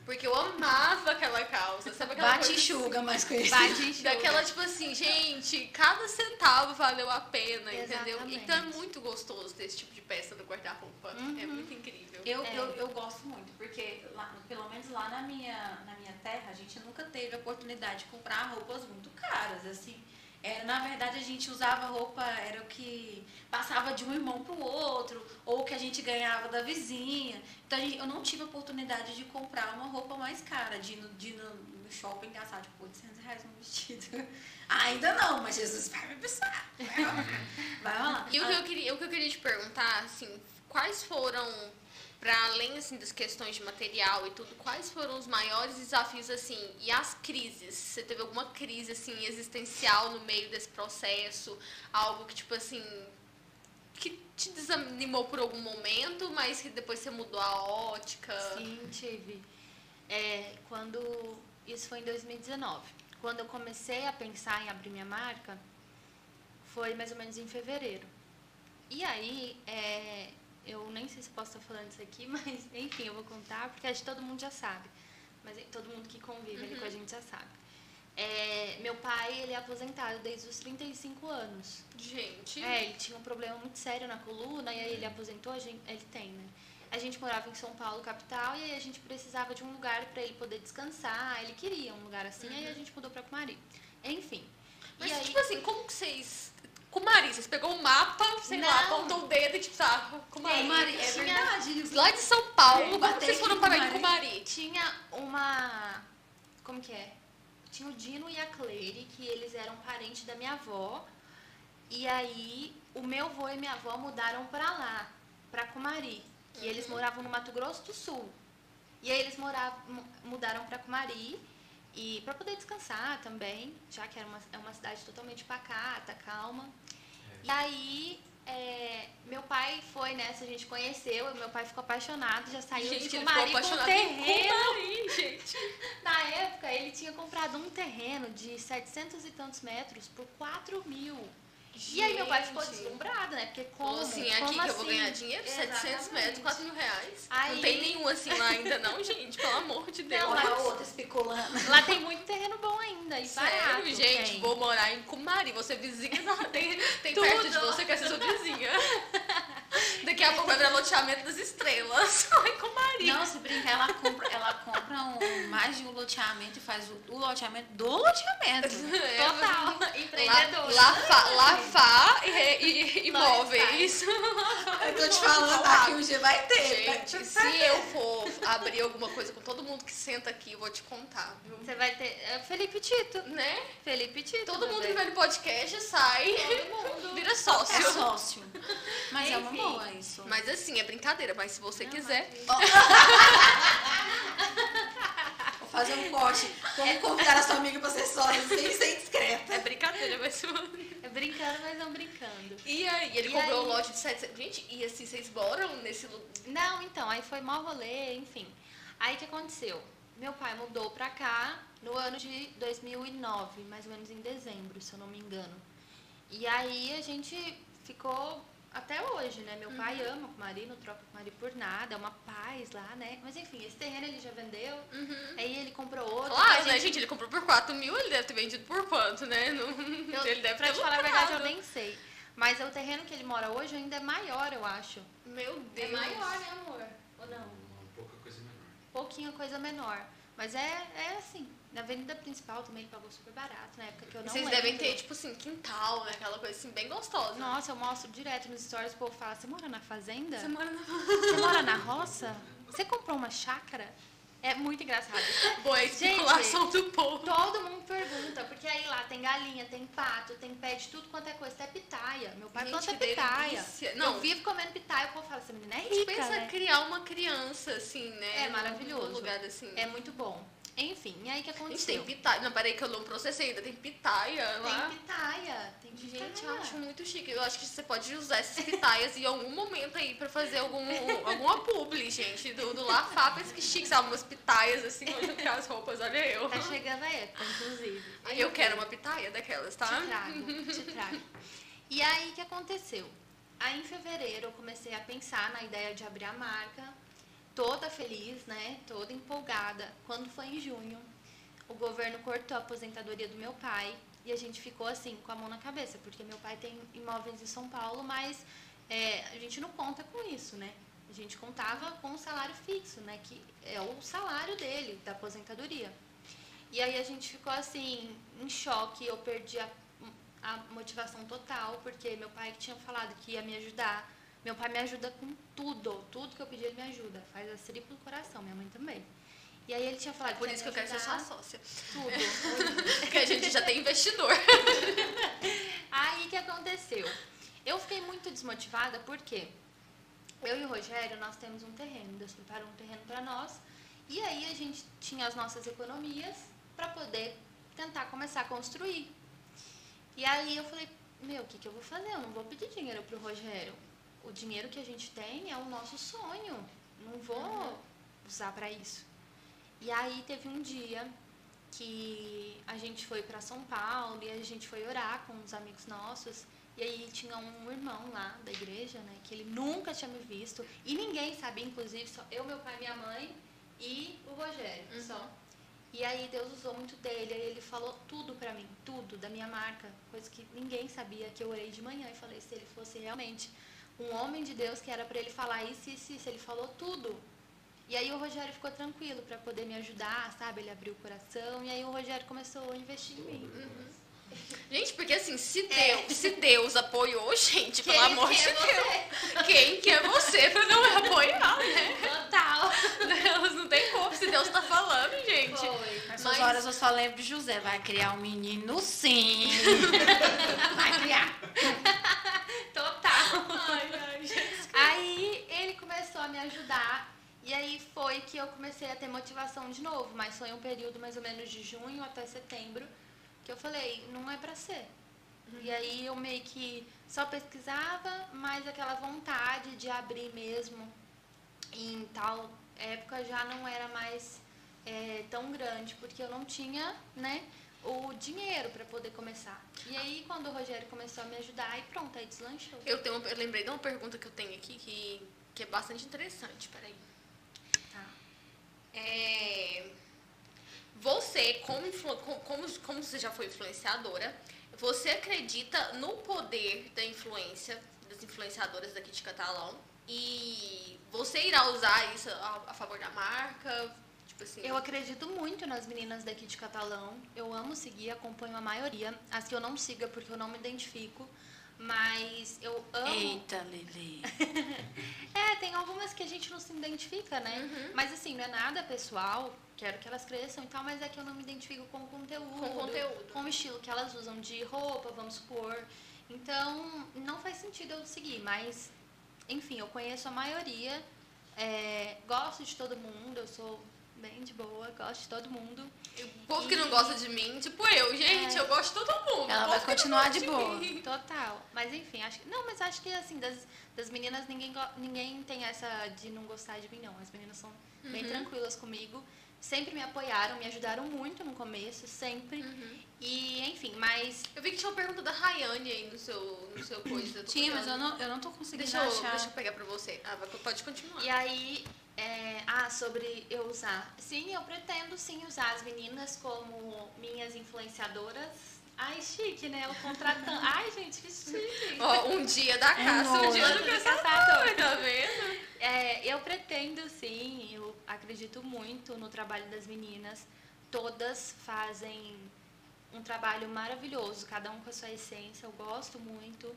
Porque eu amava aquela calça. Sabe aquela Bate coisa e assim? enxuga, mais conhecido. Bate enxuga. Daquela, tipo assim, gente, cada centavo valeu a pena, entendeu? Exatamente. Então é muito gostoso ter esse tipo de peça no guarda-roupa. É muito incrível. Eu, É. eu, eu gosto muito, porque lá- pelo menos lá na minha, na minha terra, a gente nunca teve a oportunidade de comprar roupas muito caras, assim. Era, na verdade, a gente usava roupa, era o que passava de um irmão pro outro, ou o que a gente ganhava da vizinha. Então, gente- eu não tive a oportunidade de comprar uma roupa mais cara, de ir no, de ir no, shopping gastar, tipo, 800 reais num vestido. Ainda não, mas Jesus vai me abençoar. Vai rolar. Vai rolar. E o que, eu queria, o que eu queria te perguntar, assim, quais foram, para além assim, das questões de material e tudo, quais foram os maiores desafios, assim, e as crises? Você teve alguma crise, assim, existencial no meio desse processo? Algo que, tipo assim, que te desanimou por algum momento, mas que depois você mudou a ótica? Sim, tive. É, quando. Isso foi em 2019. Quando eu comecei a pensar em abrir minha marca, foi mais ou menos em fevereiro. E aí, é, eu nem sei se posso estar falando isso aqui, mas enfim, eu vou contar, porque acho que todo mundo já sabe. Mas todo mundo que convive ali com a gente já sabe. É, meu pai, ele é aposentado desde os 35 anos. Gente, É, ele tinha um problema muito sério na coluna e aí ele aposentou, a gente, ele tem, né? A gente morava em São Paulo, capital, e aí a gente precisava de um lugar para ele poder descansar. Ele queria um lugar assim, aí a gente mudou para Cumari. Enfim. Mas, e aí, tipo assim, como que vocês. Com o Mari, vocês pegou o mapa, sei lá, Não. apontou o dedo e tipo, tá, com o Mari. Mari, é tinha- verdade isso. Lá de São Paulo, É, como vocês foram parar em Mari. Cumari? tinha uma. Como que é? Tinha o Dino e a Cleire, que eles eram parentes da minha avó. E aí, o meu avô e minha avó mudaram pra lá, pra Cumari. que eles moravam no Mato Grosso do Sul. E aí eles moravam, mu- mudaram para Cumari e para poder descansar também, já que era uma, é uma cidade totalmente pacata, calma. E aí é, meu pai foi nessa, a gente conheceu, e meu pai ficou apaixonado, já saiu Gente, de Cumari com um terreno. Cumari, gente. Na época, ele tinha comprado um terreno de 700 e tantos metros por 4 mil. E aí meu pai ficou Gente. deslumbrado, né? Porque como, assim, aqui como que eu vou assim? ganhar dinheiro, 700 metros, Exatamente. 4 mil reais. Aí- Não tem nenhum assim lá ainda não, gente, pelo amor de Deus. Não, mas- a outra especulando. Lá tem muito terreno bom ainda e Sério, barato. gente, tem. vou morar em Cumari, você vizinha, não, tem, tem Tudo. perto de você, quer ser sua vizinha. Daqui a pouco vai virar loteamento das estrelas, lá em Cumari. Não, se brincar, ela compra, ela compra um, mais de um loteamento e faz o, o loteamento do loteamento. É, Total. Lá, Empreendedora. lá, fa, lá fa e, e, imóveis. Eu tô te falando, aqui um dia vai ter. Gente, se eu for abrir alguma coisa com todo mundo que senta aqui, eu vou te contar, viu? Você vai ter. é Felipe Tito. Né? Felipe Tito. Todo mundo que vai no podcast sai, Todo mundo. vira É sócio. sócio. Mas é uma Enfim. boa isso. Mas assim, é brincadeira, mas se você Não, quiser. fazer um corte. Como convidar a sua amiga pra ser sócio sem ser discreta. É brincadeira, mas. É brincando, mas não brincando. E aí, ele E comprou aí? o lote de 700. Gente, e assim, vocês moram nesse? Não, então, aí foi mal rolê, enfim. Aí o que aconteceu? Meu pai mudou pra cá no ano de 2009, mais ou menos em dezembro, se eu não me engano. E aí a gente ficou até hoje, né? Meu pai Uhum. ama o Mari, não troca o Mari por nada, é uma paz lá, né? Mas enfim, esse terreno ele já vendeu, aí ele comprou outro. Claro, a né, gente? Ele comprou por 4 mil, ele deve ter vendido por quanto, né? Não- Eu, ele deve pra ter te falar a verdade, eu nem sei. Mas o terreno que ele mora hoje ainda é maior, eu acho. Meu É Deus. maior, né, amor? Ou não? Uma pouca coisa menor. pouquinho coisa menor. Mas é, é assim, na avenida principal também ele pagou super barato, na época que eu não Vocês lembro. devem ter, tipo assim, quintal, né? Aquela coisa assim, bem gostosa. Nossa, eu mostro direto nos stories, o povo fala, você mora na fazenda? Você mora na Você mora na roça? Você comprou uma chácara? É muito engraçado. boa Gente, especulação do povo. Todo mundo pergunta, porque aí lá tem galinha, tem pato, tem pé de tudo quanto é coisa, até pitaia. Meu pai Gente, planta pitaia. delícia. Não. Eu vivo comendo pitaia, o povo fala, essa menina é A gente rica, pensa né? criar uma criança, assim, né? É maravilhoso. Num lugar assim. É muito bom. Enfim, e aí o que A gente aconteceu? tem pitaia. Não, peraí que eu não processei ainda. Tem pitaia lá. Tem pitaia, tem pitaia. Gente, eu acho muito chique. Eu acho que você pode usar essas pitaias em algum momento aí pra fazer algum, alguma publi, gente. Do, do Lafá, pensa que chique, sabe? Umas pitaias assim, eu as roupas, olha eu. Tá chegando a época, inclusive. Aí eu quero uma pitaia daquelas, tá? Te trago, te trago. E aí, o que aconteceu? Aí, em fevereiro, eu comecei a pensar na ideia de abrir a marca, toda feliz, né? Toda empolgada. Quando foi em junho, o governo cortou a aposentadoria do meu pai e a gente ficou assim, com a mão na cabeça, porque meu pai tem imóveis em São Paulo, mas é, a gente não conta com isso, né? A gente contava com o salário fixo, né? Que é o salário dele, da aposentadoria. E aí a gente ficou assim, em choque, eu perdi a, a motivação total, porque meu pai tinha falado que ia me ajudar. Meu pai me ajuda com tudo, tudo que eu pedi ele me ajuda. Faz a triplo coração, minha mãe também. E aí ele tinha falado por isso que eu quero ser sua sócia. Tudo. Porque a gente já tem investidor. Aí o que aconteceu? Eu fiquei muito desmotivada porque eu e o Rogério, nós temos um terreno, Deus preparou um terreno para nós. E aí a gente tinha as nossas economias para poder tentar começar a construir. E aí eu falei, meu, o que, que eu vou fazer? Eu não vou pedir dinheiro pro Rogério. O dinheiro que a gente tem é o nosso sonho. Não vou usar para isso. E aí teve um dia que a gente foi para São Paulo e a gente foi orar com uns amigos nossos. E aí tinha um irmão lá da igreja, né, que ele nunca tinha me visto e ninguém sabia, inclusive só eu, meu pai, minha mãe e o Rogério, Uhum. só. E aí Deus usou muito dele, aí ele falou tudo pra mim, tudo da minha marca, coisa que ninguém sabia, que eu orei de manhã e falei se ele fosse realmente um homem de Deus que era pra ele falar isso, isso, isso, ele falou tudo. E aí o Rogério ficou tranquilo pra poder me ajudar, sabe? Ele abriu o coração e aí o Rogério começou a investir em mim. Gente, porque assim, se Deus, se Deus apoiou, gente, pelo Quem amor de que é Deus. Quem que é você pra não apoiar, né? Total. Deus não tem como se Deus tá falando, gente. Foi. Nessas Mas- horas eu só lembro de José. Vai criar um menino sim. Vai criar. Total. Ai, ai, gente. Aí ele começou a me ajudar. E aí foi que eu comecei a ter motivação de novo, mas foi um período mais ou menos de junho até setembro que eu falei, não é pra ser. E aí eu meio que só pesquisava, mas aquela vontade de abrir mesmo em tal época já não era mais é, tão grande, porque eu não tinha, né, o dinheiro para poder começar. E aí quando o Rogério começou a me ajudar, aí pronto, aí deslanchou. Eu, tenho, eu lembrei de uma pergunta que eu tenho aqui que, que é bastante interessante. Peraí. Tá. É, você, como, como, como você já foi influenciadora, você acredita no poder da influência, das influenciadoras daqui de Catalão? E você irá usar isso a, a favor da marca? Tipo assim. Eu acredito muito nas meninas daqui de Catalão. Eu amo seguir, acompanho a maioria. As que eu não sigo é porque eu não me identifico. Mas eu amo. Eita, Lele. É, tem algumas que a gente não se identifica, né? Uhum. Mas assim, não é nada pessoal. Quero que elas cresçam e tal, mas é que eu não me identifico com o conteúdo. Com o conteúdo. Com o estilo que elas usam de roupa, vamos supor. Então, não faz sentido eu seguir, mas, enfim, eu conheço a maioria. é, gosto de todo mundo, eu sou bem de boa, gosto de todo mundo. O povo que não gosta de mim, tipo eu, gente, É. eu gosto de todo mundo. Ela vai continuar de boa. mim. Total. Mas enfim, acho que. Não, mas acho que assim, das, das meninas, ninguém, ninguém tem essa de não gostar de mim, não. As meninas são bem Uhum. tranquilas comigo. Sempre me apoiaram, me ajudaram muito no começo, sempre. Uhum. E, enfim, mas. Eu vi que tinha uma pergunta da Rayane aí no seu, no seu coisa. Tinha, mas eu não, eu não tô conseguindo Deixa eu, achar. deixa eu pegar pra você. Ah, pode continuar. E aí. é, ah, sobre eu usar. Sim, eu pretendo sim usar as meninas como minhas influenciadoras. Ai, chique, né? Eu contratando. Ai, gente, que chique. Ó, um dia da caça, um nóis. dia do caçador, tá vendo? É, eu pretendo sim, eu acredito muito no trabalho das meninas. Todas fazem um trabalho maravilhoso, cada um com a sua essência, eu gosto muito.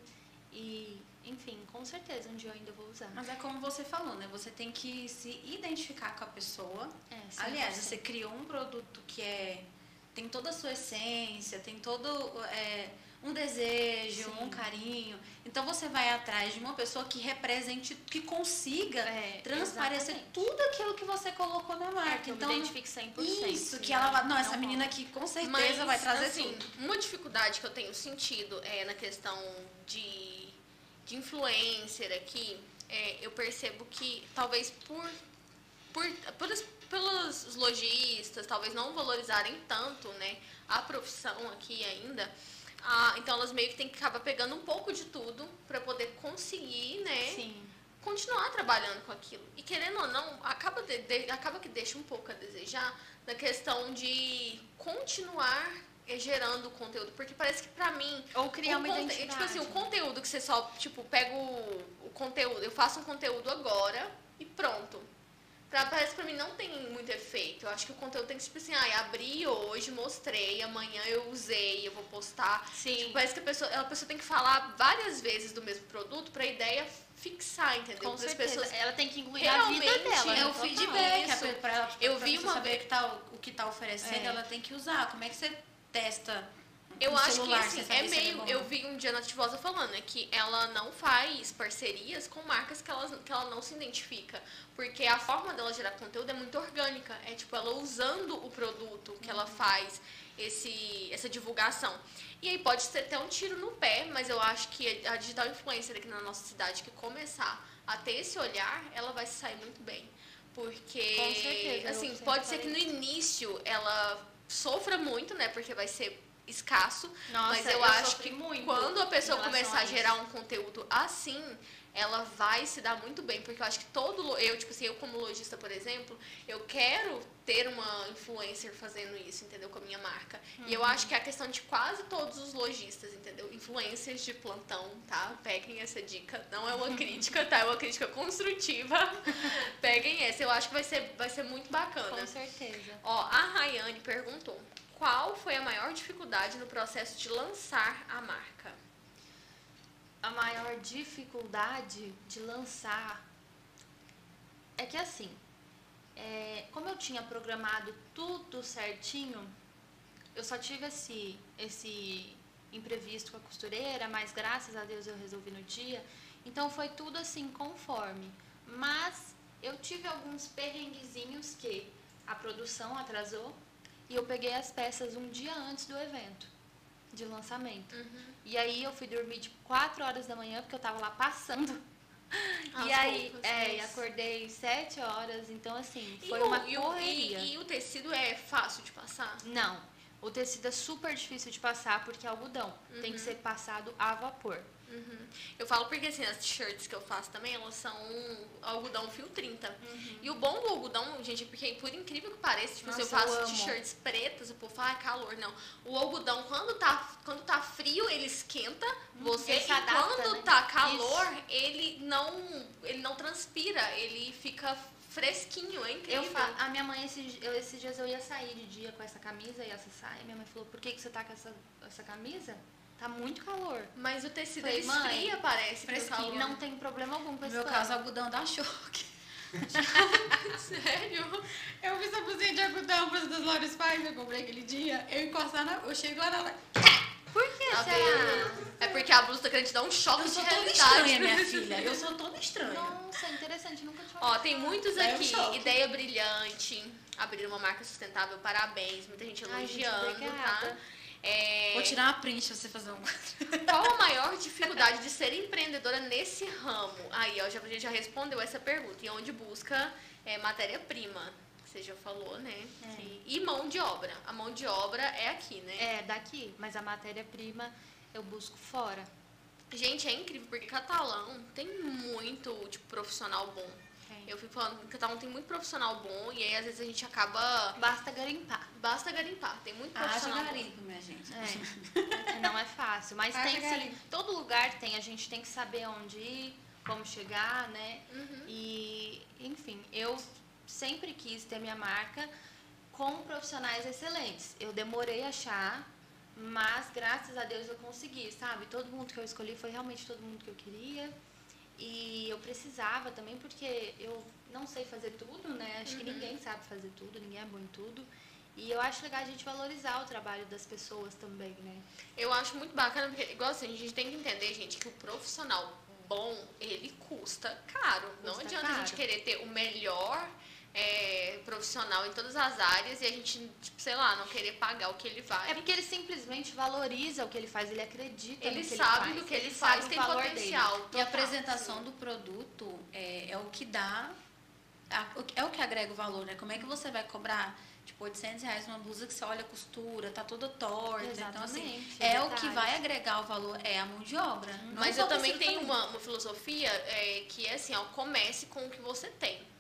E, enfim, com certeza um dia eu ainda vou usar. Mas é como você falou, né? Você tem que se identificar com a pessoa. É, Aliás, 100%. você criou um produto que é tem toda a sua essência, tem todo é, um desejo, Sim. um carinho. Então você vai atrás de uma pessoa que represente, que consiga É, transparecer exatamente. tudo aquilo que você colocou na É, marca. que eu então identifique 100%. isso que né? ela vai, não, essa Não menina rola. aqui com certeza Mas, vai trazer assim, tudo. uma dificuldade que eu tenho sentido é na questão de, de influencer aqui, é, eu percebo que talvez por, por, por pelos lojistas, talvez não valorizarem tanto né, a profissão aqui ainda, ah, então elas meio que tem que acabar pegando um pouco de tudo para poder conseguir, né? Sim. continuar trabalhando com aquilo. E querendo ou não, acaba, de- de- acaba que deixa um pouco a desejar na questão de continuar gerando conteúdo. Porque parece que pra mim. Ou criar uma conte-. Tipo assim, o conteúdo que você só, tipo, pega o, o conteúdo, eu faço um conteúdo agora e pronto. Pra, parece que pra mim não tem muito efeito. Eu acho que o conteúdo tem que, tipo assim, ah, abri hoje, mostrei, amanhã eu usei, eu vou postar. Sim. Tipo, parece que a pessoa, a pessoa tem que falar várias vezes do mesmo produto pra ideia fixar, entendeu? Com certeza. pessoas. Ela tem que incluir a vida realmente dela. É né? o Total. feedback, Isso. é pra, Eu pra vi uma saber vez- que tá, o que tá oferecendo, É. ela tem que usar. Como é que você testa Eu acho que celular, assim, é se ele meio. bom? Eu vi um dia na Tivosa falando né, que ela não faz parcerias com marcas que ela, que ela não se identifica. Porque a forma dela gerar conteúdo é muito orgânica. É tipo ela usando o produto que Uhum. ela faz esse, essa divulgação. E aí pode ser até um tiro no pé, mas eu acho que a digital influencer aqui na nossa cidade que começar a ter esse olhar, ela vai se sair muito bem. Porque, Com certeza, assim, pode ser que no início ela sofra muito, né? Porque vai ser escasso. Nossa, mas eu, eu acho que muito quando a pessoa começar a a, gerar um conteúdo assim, ela vai se dar muito bem. Porque eu acho que todo. Eu, tipo assim, eu como lojista, por exemplo, eu quero ter uma influencer fazendo isso, entendeu? Com a minha marca. E eu acho que é a questão de quase todos os lojistas, entendeu? Influencers de plantão, tá? Peguem essa dica. Não é uma crítica, tá? É uma crítica construtiva. Peguem essa. Eu acho que vai ser, vai ser muito bacana. Com certeza. Ó, a Rayane perguntou: qual foi a maior dificuldade no processo de lançar a marca? a maior dificuldade de lançar é que assim, é, como eu tinha programado tudo certinho, eu só tive esse, esse imprevisto com a costureira, mas graças a Deus eu resolvi no dia. Então foi tudo assim conforme. Mas eu tive alguns perrenguezinhos que a produção atrasou e eu peguei as peças um dia antes do evento de lançamento. Uhum. E aí eu fui dormir tipo 4 horas da manhã, porque eu tava lá passando. As e aí, roupas, é, e mas- acordei 7 horas, então assim, E foi o- uma e o- correria. E, e o tecido é fácil de passar? Não, o tecido é super difícil de passar porque é algodão. Tem que ser passado a vapor. Uhum. Eu falo porque assim, as t-shirts que eu faço também, elas são algodão fio 30. Uhum. E o bom do algodão, gente, é porque por incrível que pareça, tipo, se eu Nossa, faço t-shirts pretas, o povo fala, ah, calor, não. O algodão, quando tá, quando tá frio, ele esquenta você, ele e adapta, quando né? tá calor, ele não, ele não transpira, ele fica fresquinho, é incrível. Eu fa... A minha mãe, esses, eu, esses dias eu ia sair de dia com essa camisa e essa saia. Minha mãe falou, por que, que você tá com essa, essa camisa? Tá muito calor. Mas o tecido Falei, ele mãe, esfria, parece, pro. Não tem problema algum com No esse meu pano. caso, algodão dá choque. Sério? Eu fiz a blusinha de algodão para dos Lores Pais, eu comprei aquele dia. Eu encostar na. Eu chego lá na. Por que Tá será? É porque a blusa tá querendo te dar um choque Eu de sou toda realidade. estranha, minha filha. Eu sou toda estranha. Nossa, interessante, nunca tinha Ó, tem muitos É um aqui. Ideia brilhante. Abrir uma marca sustentável, parabéns. Muita gente Ai, gente, elogiando, obrigada. tá? É, Vou tirar uma print pra você fazer um. Qual a maior dificuldade de ser empreendedora nesse ramo? Aí, ó, já, a gente já respondeu essa pergunta. E onde busca é, matéria-prima? Você já falou, né? É. E mão de obra. A mão de obra é aqui, né? É, daqui, mas a matéria-prima eu busco fora. Gente, é incrível, porque catalão tem muito, tipo, profissional bom. Eu fico falando que catalão tem muito profissional bom e aí às vezes a gente acaba. Basta garimpar. Basta garimpar, tem muito profissional garimpo, minha gente. É, não é fácil, mas Haja tem sim. garimpo. Todo lugar tem, a gente tem que saber onde ir, como chegar, né? Uhum. E, enfim, eu sempre quis ter minha marca com profissionais excelentes. Eu demorei a achar, mas graças a Deus eu consegui, sabe? Todo mundo que eu escolhi foi realmente todo mundo que eu queria. E eu precisava também, porque eu não sei fazer tudo, né? Acho que ninguém sabe fazer tudo, ninguém é bom em tudo. E eu acho legal a gente valorizar o trabalho das pessoas também, né? Eu acho muito bacana, porque, igual assim, a gente tem que entender, gente, que o profissional bom, ele custa caro. não Custa adianta a gente caro. querer ter o melhor é, profissional em todas as áreas e a gente, tipo, sei lá, não querer pagar o que ele vale. É porque ele simplesmente valoriza o que ele faz, ele acredita ele no que sabe ele faz. do que ele, sabe faz, tem valor potencial. dele. E a apresentação do produto é, é o que dá. é o que agrega o valor, né? Como é que você vai cobrar, tipo, 800 reais numa blusa que você olha a costura, tá toda torta. Então, assim, Exatamente, é o que vai agregar o valor, é a mão de obra. Não Mas eu também tenho uma, uma filosofia é, que é assim, ó, comece com o que você tem.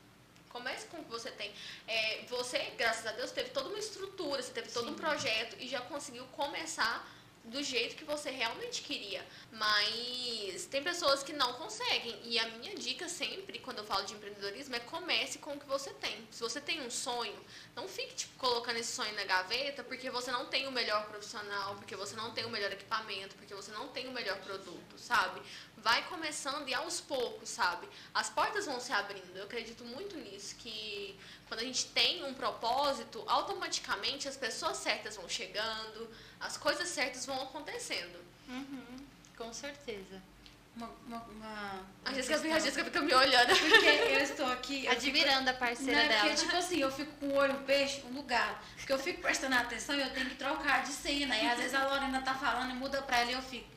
Comece com o que você tem. É, você, graças a Deus, teve toda uma estrutura, você teve todo um Sim. projeto e já conseguiu começar do jeito que você realmente queria. Mas tem pessoas que não conseguem. E a minha dica sempre, quando eu falo de empreendedorismo, é comece com o que você tem. Se você tem um sonho, não fique tipo, colocando esse sonho na gaveta porque você não tem o melhor profissional, porque você não tem o melhor equipamento, porque você não tem o melhor produto, sabe? Vai começando e aos poucos, sabe? As portas vão se abrindo. Eu acredito muito nisso, que quando a gente tem um propósito, automaticamente as pessoas certas vão chegando, as coisas certas vão acontecendo. Uhum, com certeza. Uma, uma, uma- A Jéssica fica, a questão. Jéssica fica me olhando. Porque eu estou aqui. eu fico- Admirando a parceira Não é dela. porque, tipo assim, eu fico com o olho no peixe, um lugar. Porque eu fico prestando atenção e eu tenho que trocar de cena. E às vezes a Lorena tá falando e muda pra ela e eu fico.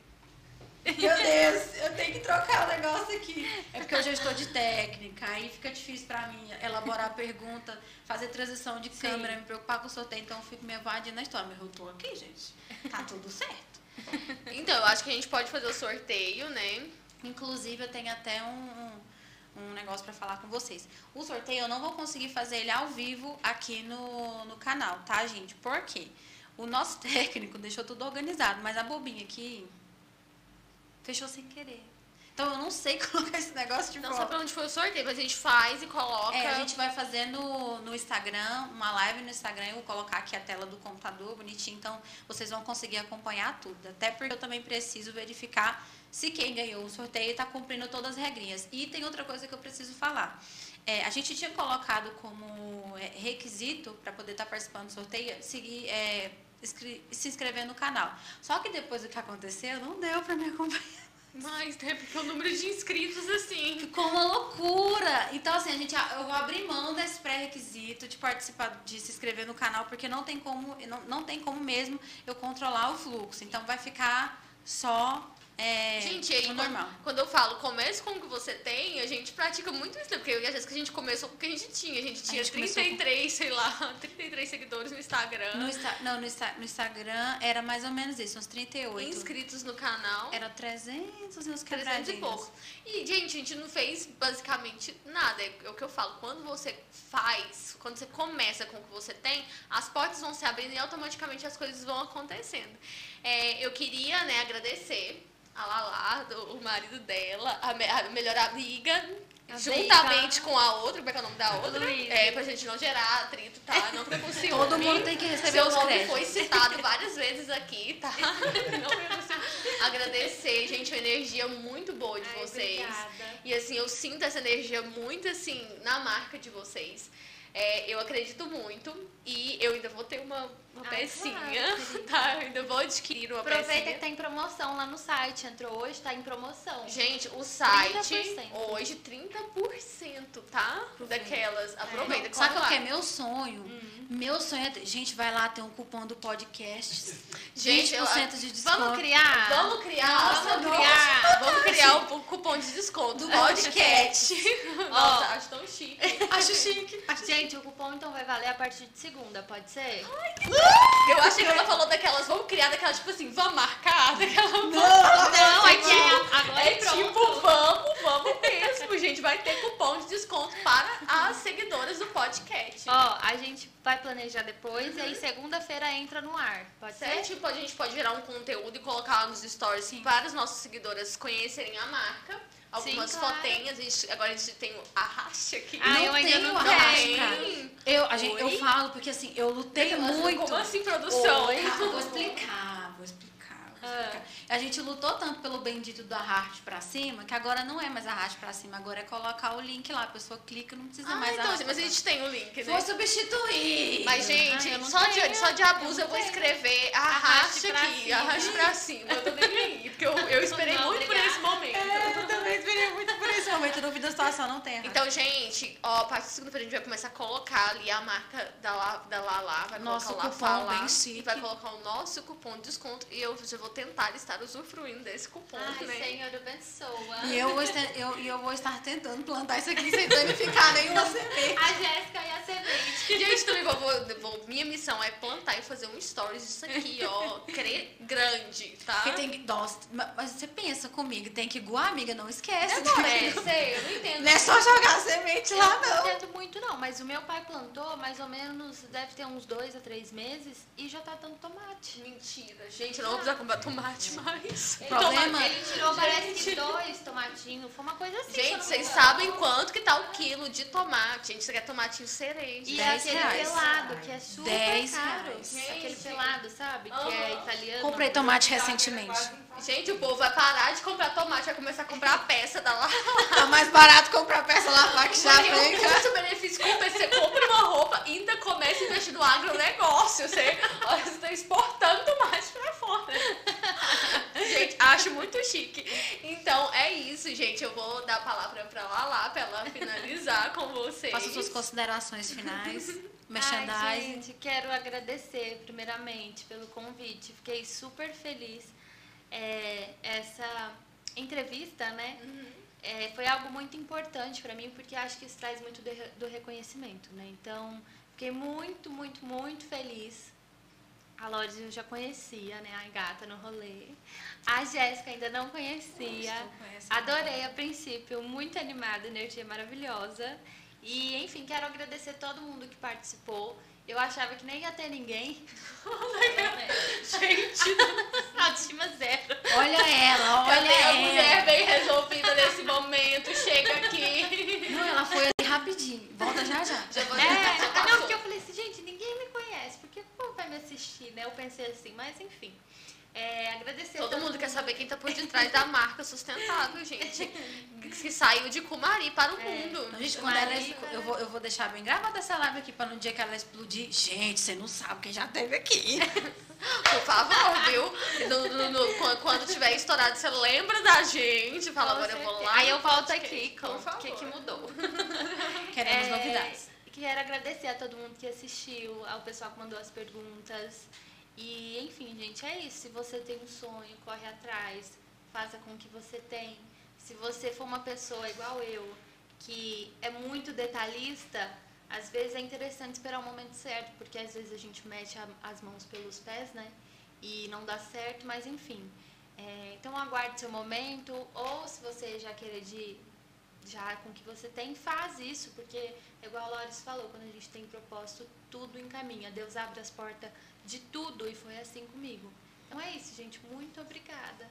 Meu Deus, eu tenho que trocar o negócio aqui. É porque hoje eu estou de técnica, aí fica difícil pra mim elaborar a pergunta, fazer transição de Sim. câmera, me preocupar com o sorteio, então eu fico me evadindo na história. Mas eu tô aqui, gente. Tá tudo certo. Então, eu acho que a gente pode fazer o sorteio, né? Inclusive, eu tenho até um, um, um negócio para falar com vocês. O sorteio eu não vou conseguir fazer ele ao vivo aqui no, no canal, tá, gente? Por quê? O nosso técnico deixou tudo organizado, mas a bobinha aqui fechou sem querer. Então eu não sei colocar esse negócio de Não volta. sei pra onde foi o sorteio, mas a gente faz e coloca. É, a gente vai fazer no, no Instagram, uma live no Instagram, eu vou colocar aqui a tela do computador bonitinho, então vocês vão conseguir acompanhar tudo. Até porque eu também preciso verificar se quem ganhou o sorteio está cumprindo todas as regrinhas. E tem outra coisa que eu preciso falar. É, a gente tinha colocado como é, requisito para poder estar participando do sorteio seguir, é, se inscrever no canal. Só que depois do que aconteceu, não deu para me acompanhar. Mais, né? Porque o número de inscritos, assim. Ficou uma loucura. Então, assim, a gente, eu vou abrir mão desse pré-requisito de participar, de se inscrever no canal, porque não tem como, não, não tem como mesmo eu controlar o fluxo. Então, vai ficar só é, gente, aí, normal. Quando, quando, eu falo comece com o que você tem, a gente pratica muito isso, né? Porque às vezes que a gente começou com o que a gente tinha. A gente tinha a gente 33, com... sei lá, 33 seguidores no Instagram. No Insta... Não, no, Insta... no, Instagram era mais ou menos isso, uns 38. Inscritos no canal. Era 300 e uns 300 e pouco. E, gente, a gente não fez basicamente nada. É o que eu falo. Quando você faz, quando você começa com o que você tem, as portas vão se abrindo e automaticamente as coisas vão acontecendo. É, eu queria, né, agradecer a Lala, o marido dela, a, me, a melhor amiga, a juntamente com a outra, como é que é o nome da outra? Luísa. É, pra gente não gerar atrito, tá? Não fica com ciúme. Todo mundo tem que receber Seu os nome créditos. foi citado várias vezes aqui, tá? Não Agradecer, gente, uma energia muito boa de Ai, vocês. Obrigada. E assim, eu sinto essa energia muito assim na marca de vocês. É, eu acredito muito e eu ainda vou ter uma, uma Ah, pecinha, claro, tá? Eu ainda vou adquirir uma Aproveita pecinha. que tá em promoção lá no site. Entrou hoje, tá em promoção. Gente, o site 30%. hoje 30%, tá? Daquelas. Aproveita, É. Sabe o que é meu sonho? Meu sonho é. Gente, vai lá, tem um cupom do podcast. Gente, 20% eu- de desconto. Vamos criar? Vamos criar, Nossa, vamos nossa. criar, vamos criar o cupom de desconto do podcast. Nossa, acho tão chique. Acho chique. Gente, o cupom então vai valer a partir de segunda, pode ser? Eu achei que ela falou daquelas, vamos criar daquelas, tipo assim, vamos marcar, daquela. Não, aqui é agora É pronto. tipo, vamos, vamos mesmo, gente. Vai ter cupom de desconto para as seguidoras do podcast. Ó, a gente vai planejar depois e aí segunda-feira entra no ar. Pode ser? Certo? Tipo, a gente pode gerar um conteúdo e colocar nos stories para as nossas seguidoras conhecerem a marca. Algumas Sim, claro. fotinhas. A gente, agora a gente tem o arraste aqui. Ah, Não eu ainda tenho não arraste, tenho. Eu, a gente, eu falo porque assim, eu lutei Nossa, muito. Como assim, produção? Oi, vou explicar, vou explicar, explicar. A gente lutou tanto pelo bendito do arraste pra cima, que agora não é mais arraste pra cima, agora é colocar o link lá. A pessoa clica, não precisa Ah, mais então, mas a gente tem o link, né? Foi substituir. Mas, gente, Ah, eu só, de, tenho, só de eu abuso eu, não vou escrever Arraste arraste aqui, cima. arraste pra cima. Eu tô nem aí, porque eu, eu esperei Não, muito por obrigada. esse momento. É, eu também esperei muito por esse momento. No fim da situação não tem. Então, gente, ó, a partir da segunda-feira a gente vai começar a colocar ali a marca da, da Lala, vai Nosso colocar o cupom Lafala bem chique. e vai colocar o nosso cupom de desconto e eu já vou tentar estar usufruindo desse cupom, Ai, né? Senhor, abençoa. E eu vou, estar, eu, e eu vou estar tentando plantar isso aqui sem danificar nenhuma semente. A Jéssica e a semente. Gente, também vou, vou- vou- minha missão é plantar e fazer um stories disso aqui, ó, cre- grande, tá? Porque tem que. Nossa, ma- mas você pensa comigo, tem que iguar, amiga, não esquece. É, sei, eu não entendo. Não é só jogar a semente lá, eu não não. entendo muito não, mas o meu pai plantou mais ou menos, deve ter uns dois a três meses e já tá dando tomate. Mentira, gente, eu não vou precisar comprar tomate mais. Ele, problema- ele tirou, parece que dois tomatinhos, foi uma coisa assim. Gente, vocês sabem quanto que tá o quilo de tomate. Gente, isso aqui é tomatinho cereja. E aquele reais. pelado, que é super caro. reais. Aquele Gente. pelado, sabe? Que é Aham. italiano. Comprei tomate recentemente. Gente, o povo vai parar de comprar tomate, vai começar a comprar a peça da lá. Tá mais barato comprar peça lá que já vem. o custo-benefício compensa. Você compra uma roupa e ainda começa a investir no agronegócio. Você, olha, você tá exportando tomate pra fora. Gente, acho muito chique. Então, é isso, gente. Eu vou dar a palavra pra Lala pra ela finalizar com vocês. Faça suas considerações finais. Ai, Merchandising. gente, quero agradecer primeiramente pelo convite. Fiquei super feliz. É, essa entrevista, né? é, foi algo muito importante para mim, porque acho que isso traz muito do, re- do reconhecimento, né? Então, fiquei muito, muito, muito feliz. A Lourdes eu já conhecia, né? A gata no rolê. A Jéssica ainda não conhecia. Adorei a princípio, muito animada, energia maravilhosa. E, enfim, quero agradecer todo mundo que participou. Eu achava que nem ia ter ninguém. Gente, Autoestima zero. Olha ela, olha cadê a ela. mulher bem resolvida nesse momento? Chega aqui. Não, ela foi ali rapidinho. Volta já já. Já vou É, já não, porque eu falei assim, gente, ninguém me conhece, por que o povo vai me assistir, né? Eu pensei assim, mas enfim. É, agradecer a Todo mundo quer saber quem tá por detrás da marca sustentável, gente. Que saiu de Cumari para o É. mundo. Gente, quando ela, Maria, eu, vou, eu vou deixar bem gravada essa live aqui pra no dia que ela explodir. Gente, você não sabe quem já teve aqui. Por favor, viu? No- no- no- quando, quando tiver estourado, você lembra da gente. Fala, agora eu vou lá. Aí eu volto aqui com o que, que mudou. Queremos É, novidades. Quero agradecer a todo mundo que assistiu, ao pessoal que mandou as perguntas. E, enfim, gente, é isso. Se você tem um sonho, corre atrás, faça com o que você tem. Se você for uma pessoa igual eu, que é muito detalhista, às vezes é interessante esperar o momento certo, porque às vezes a gente mete as mãos pelos pés, né? E não dá certo, mas enfim. É, então aguarde seu momento, ou se você já querer de já com o que você tem, faz isso, porque igual a Loris falou, quando a gente tem propósito, tudo encaminha. Deus abre as portas de tudo e foi assim comigo. Então é isso, gente. Muito obrigada.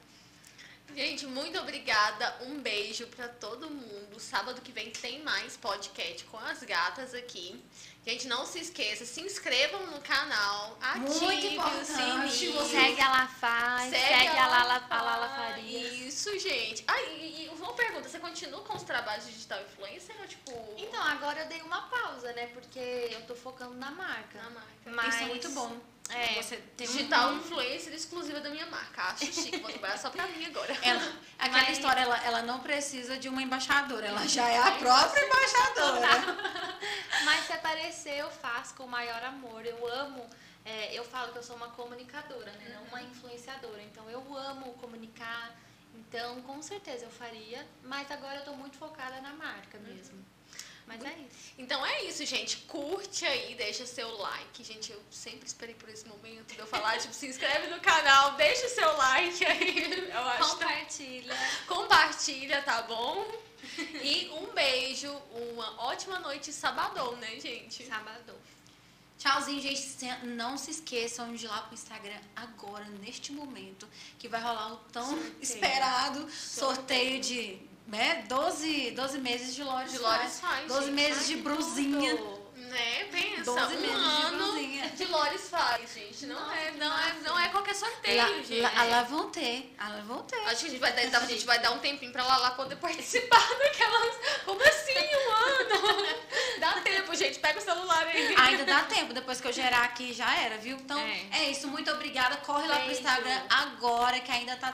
Gente, muito obrigada. Um beijo pra todo mundo. Sábado que vem tem mais podcast com as gatas aqui. Gente, não se esqueça, se inscrevam no canal, ative o sininho. Segue a Lafaz, segue, a Lala, a Lala Faz. Farias. Isso, gente. Ah, e, e uma pergunta, você continua com os trabalhos de digital influencer ou tipo... Então, agora eu dei uma pausa, né? Porque eu tô focando na marca. na marca? Mas, Isso é muito bom. É, Você tem um- Digital influencer exclusiva da minha marca. Acho chique, vou trabalhar só pra mim agora. Ela, aquela Mas- história, ela, ela não precisa de uma embaixadora, ela já é a própria embaixadora. Mas se aparecer, eu faço com o maior amor. Eu amo. é, eu falo que eu sou uma comunicadora, né? Não uma influenciadora. Então eu amo comunicar. Então, com certeza eu faria. Mas agora eu tô muito focada na marca mesmo. Mas é isso. Então é isso, gente. Curte aí, deixa seu like. Gente, eu sempre esperei por esse momento de eu falar, tipo, se inscreve no canal, deixa o seu like aí. Eu acho que Compartilha. compartilha, tá bom? E um beijo, uma ótima noite sabadão, né, gente? Sábado. Tchauzinho, gente. Não se esqueçam de ir lá pro Instagram agora, neste momento, que vai rolar o tão Sorteio. esperado sorteio de né, 12, 12 meses de loja De Lores faz, 12 gente. meses de brusinha. Né? Pensa, 12 um meses de ano brusinha. de Lores faz, gente. Não, é, não, é, massa. não é qualquer sorteio, Lá, gente. ter, lá vão ter. Acho que a gente vai dar, a gente vai dar um tempinho pra Lala poder participar daquelas. Como assim, um ano? Dá tempo, gente. Pega o celular aí. Ainda dá tempo, depois que eu gerar aqui já era, viu? Então É. é, isso, muito obrigada. Corre lá pro Beijo. Instagram agora, que ainda tá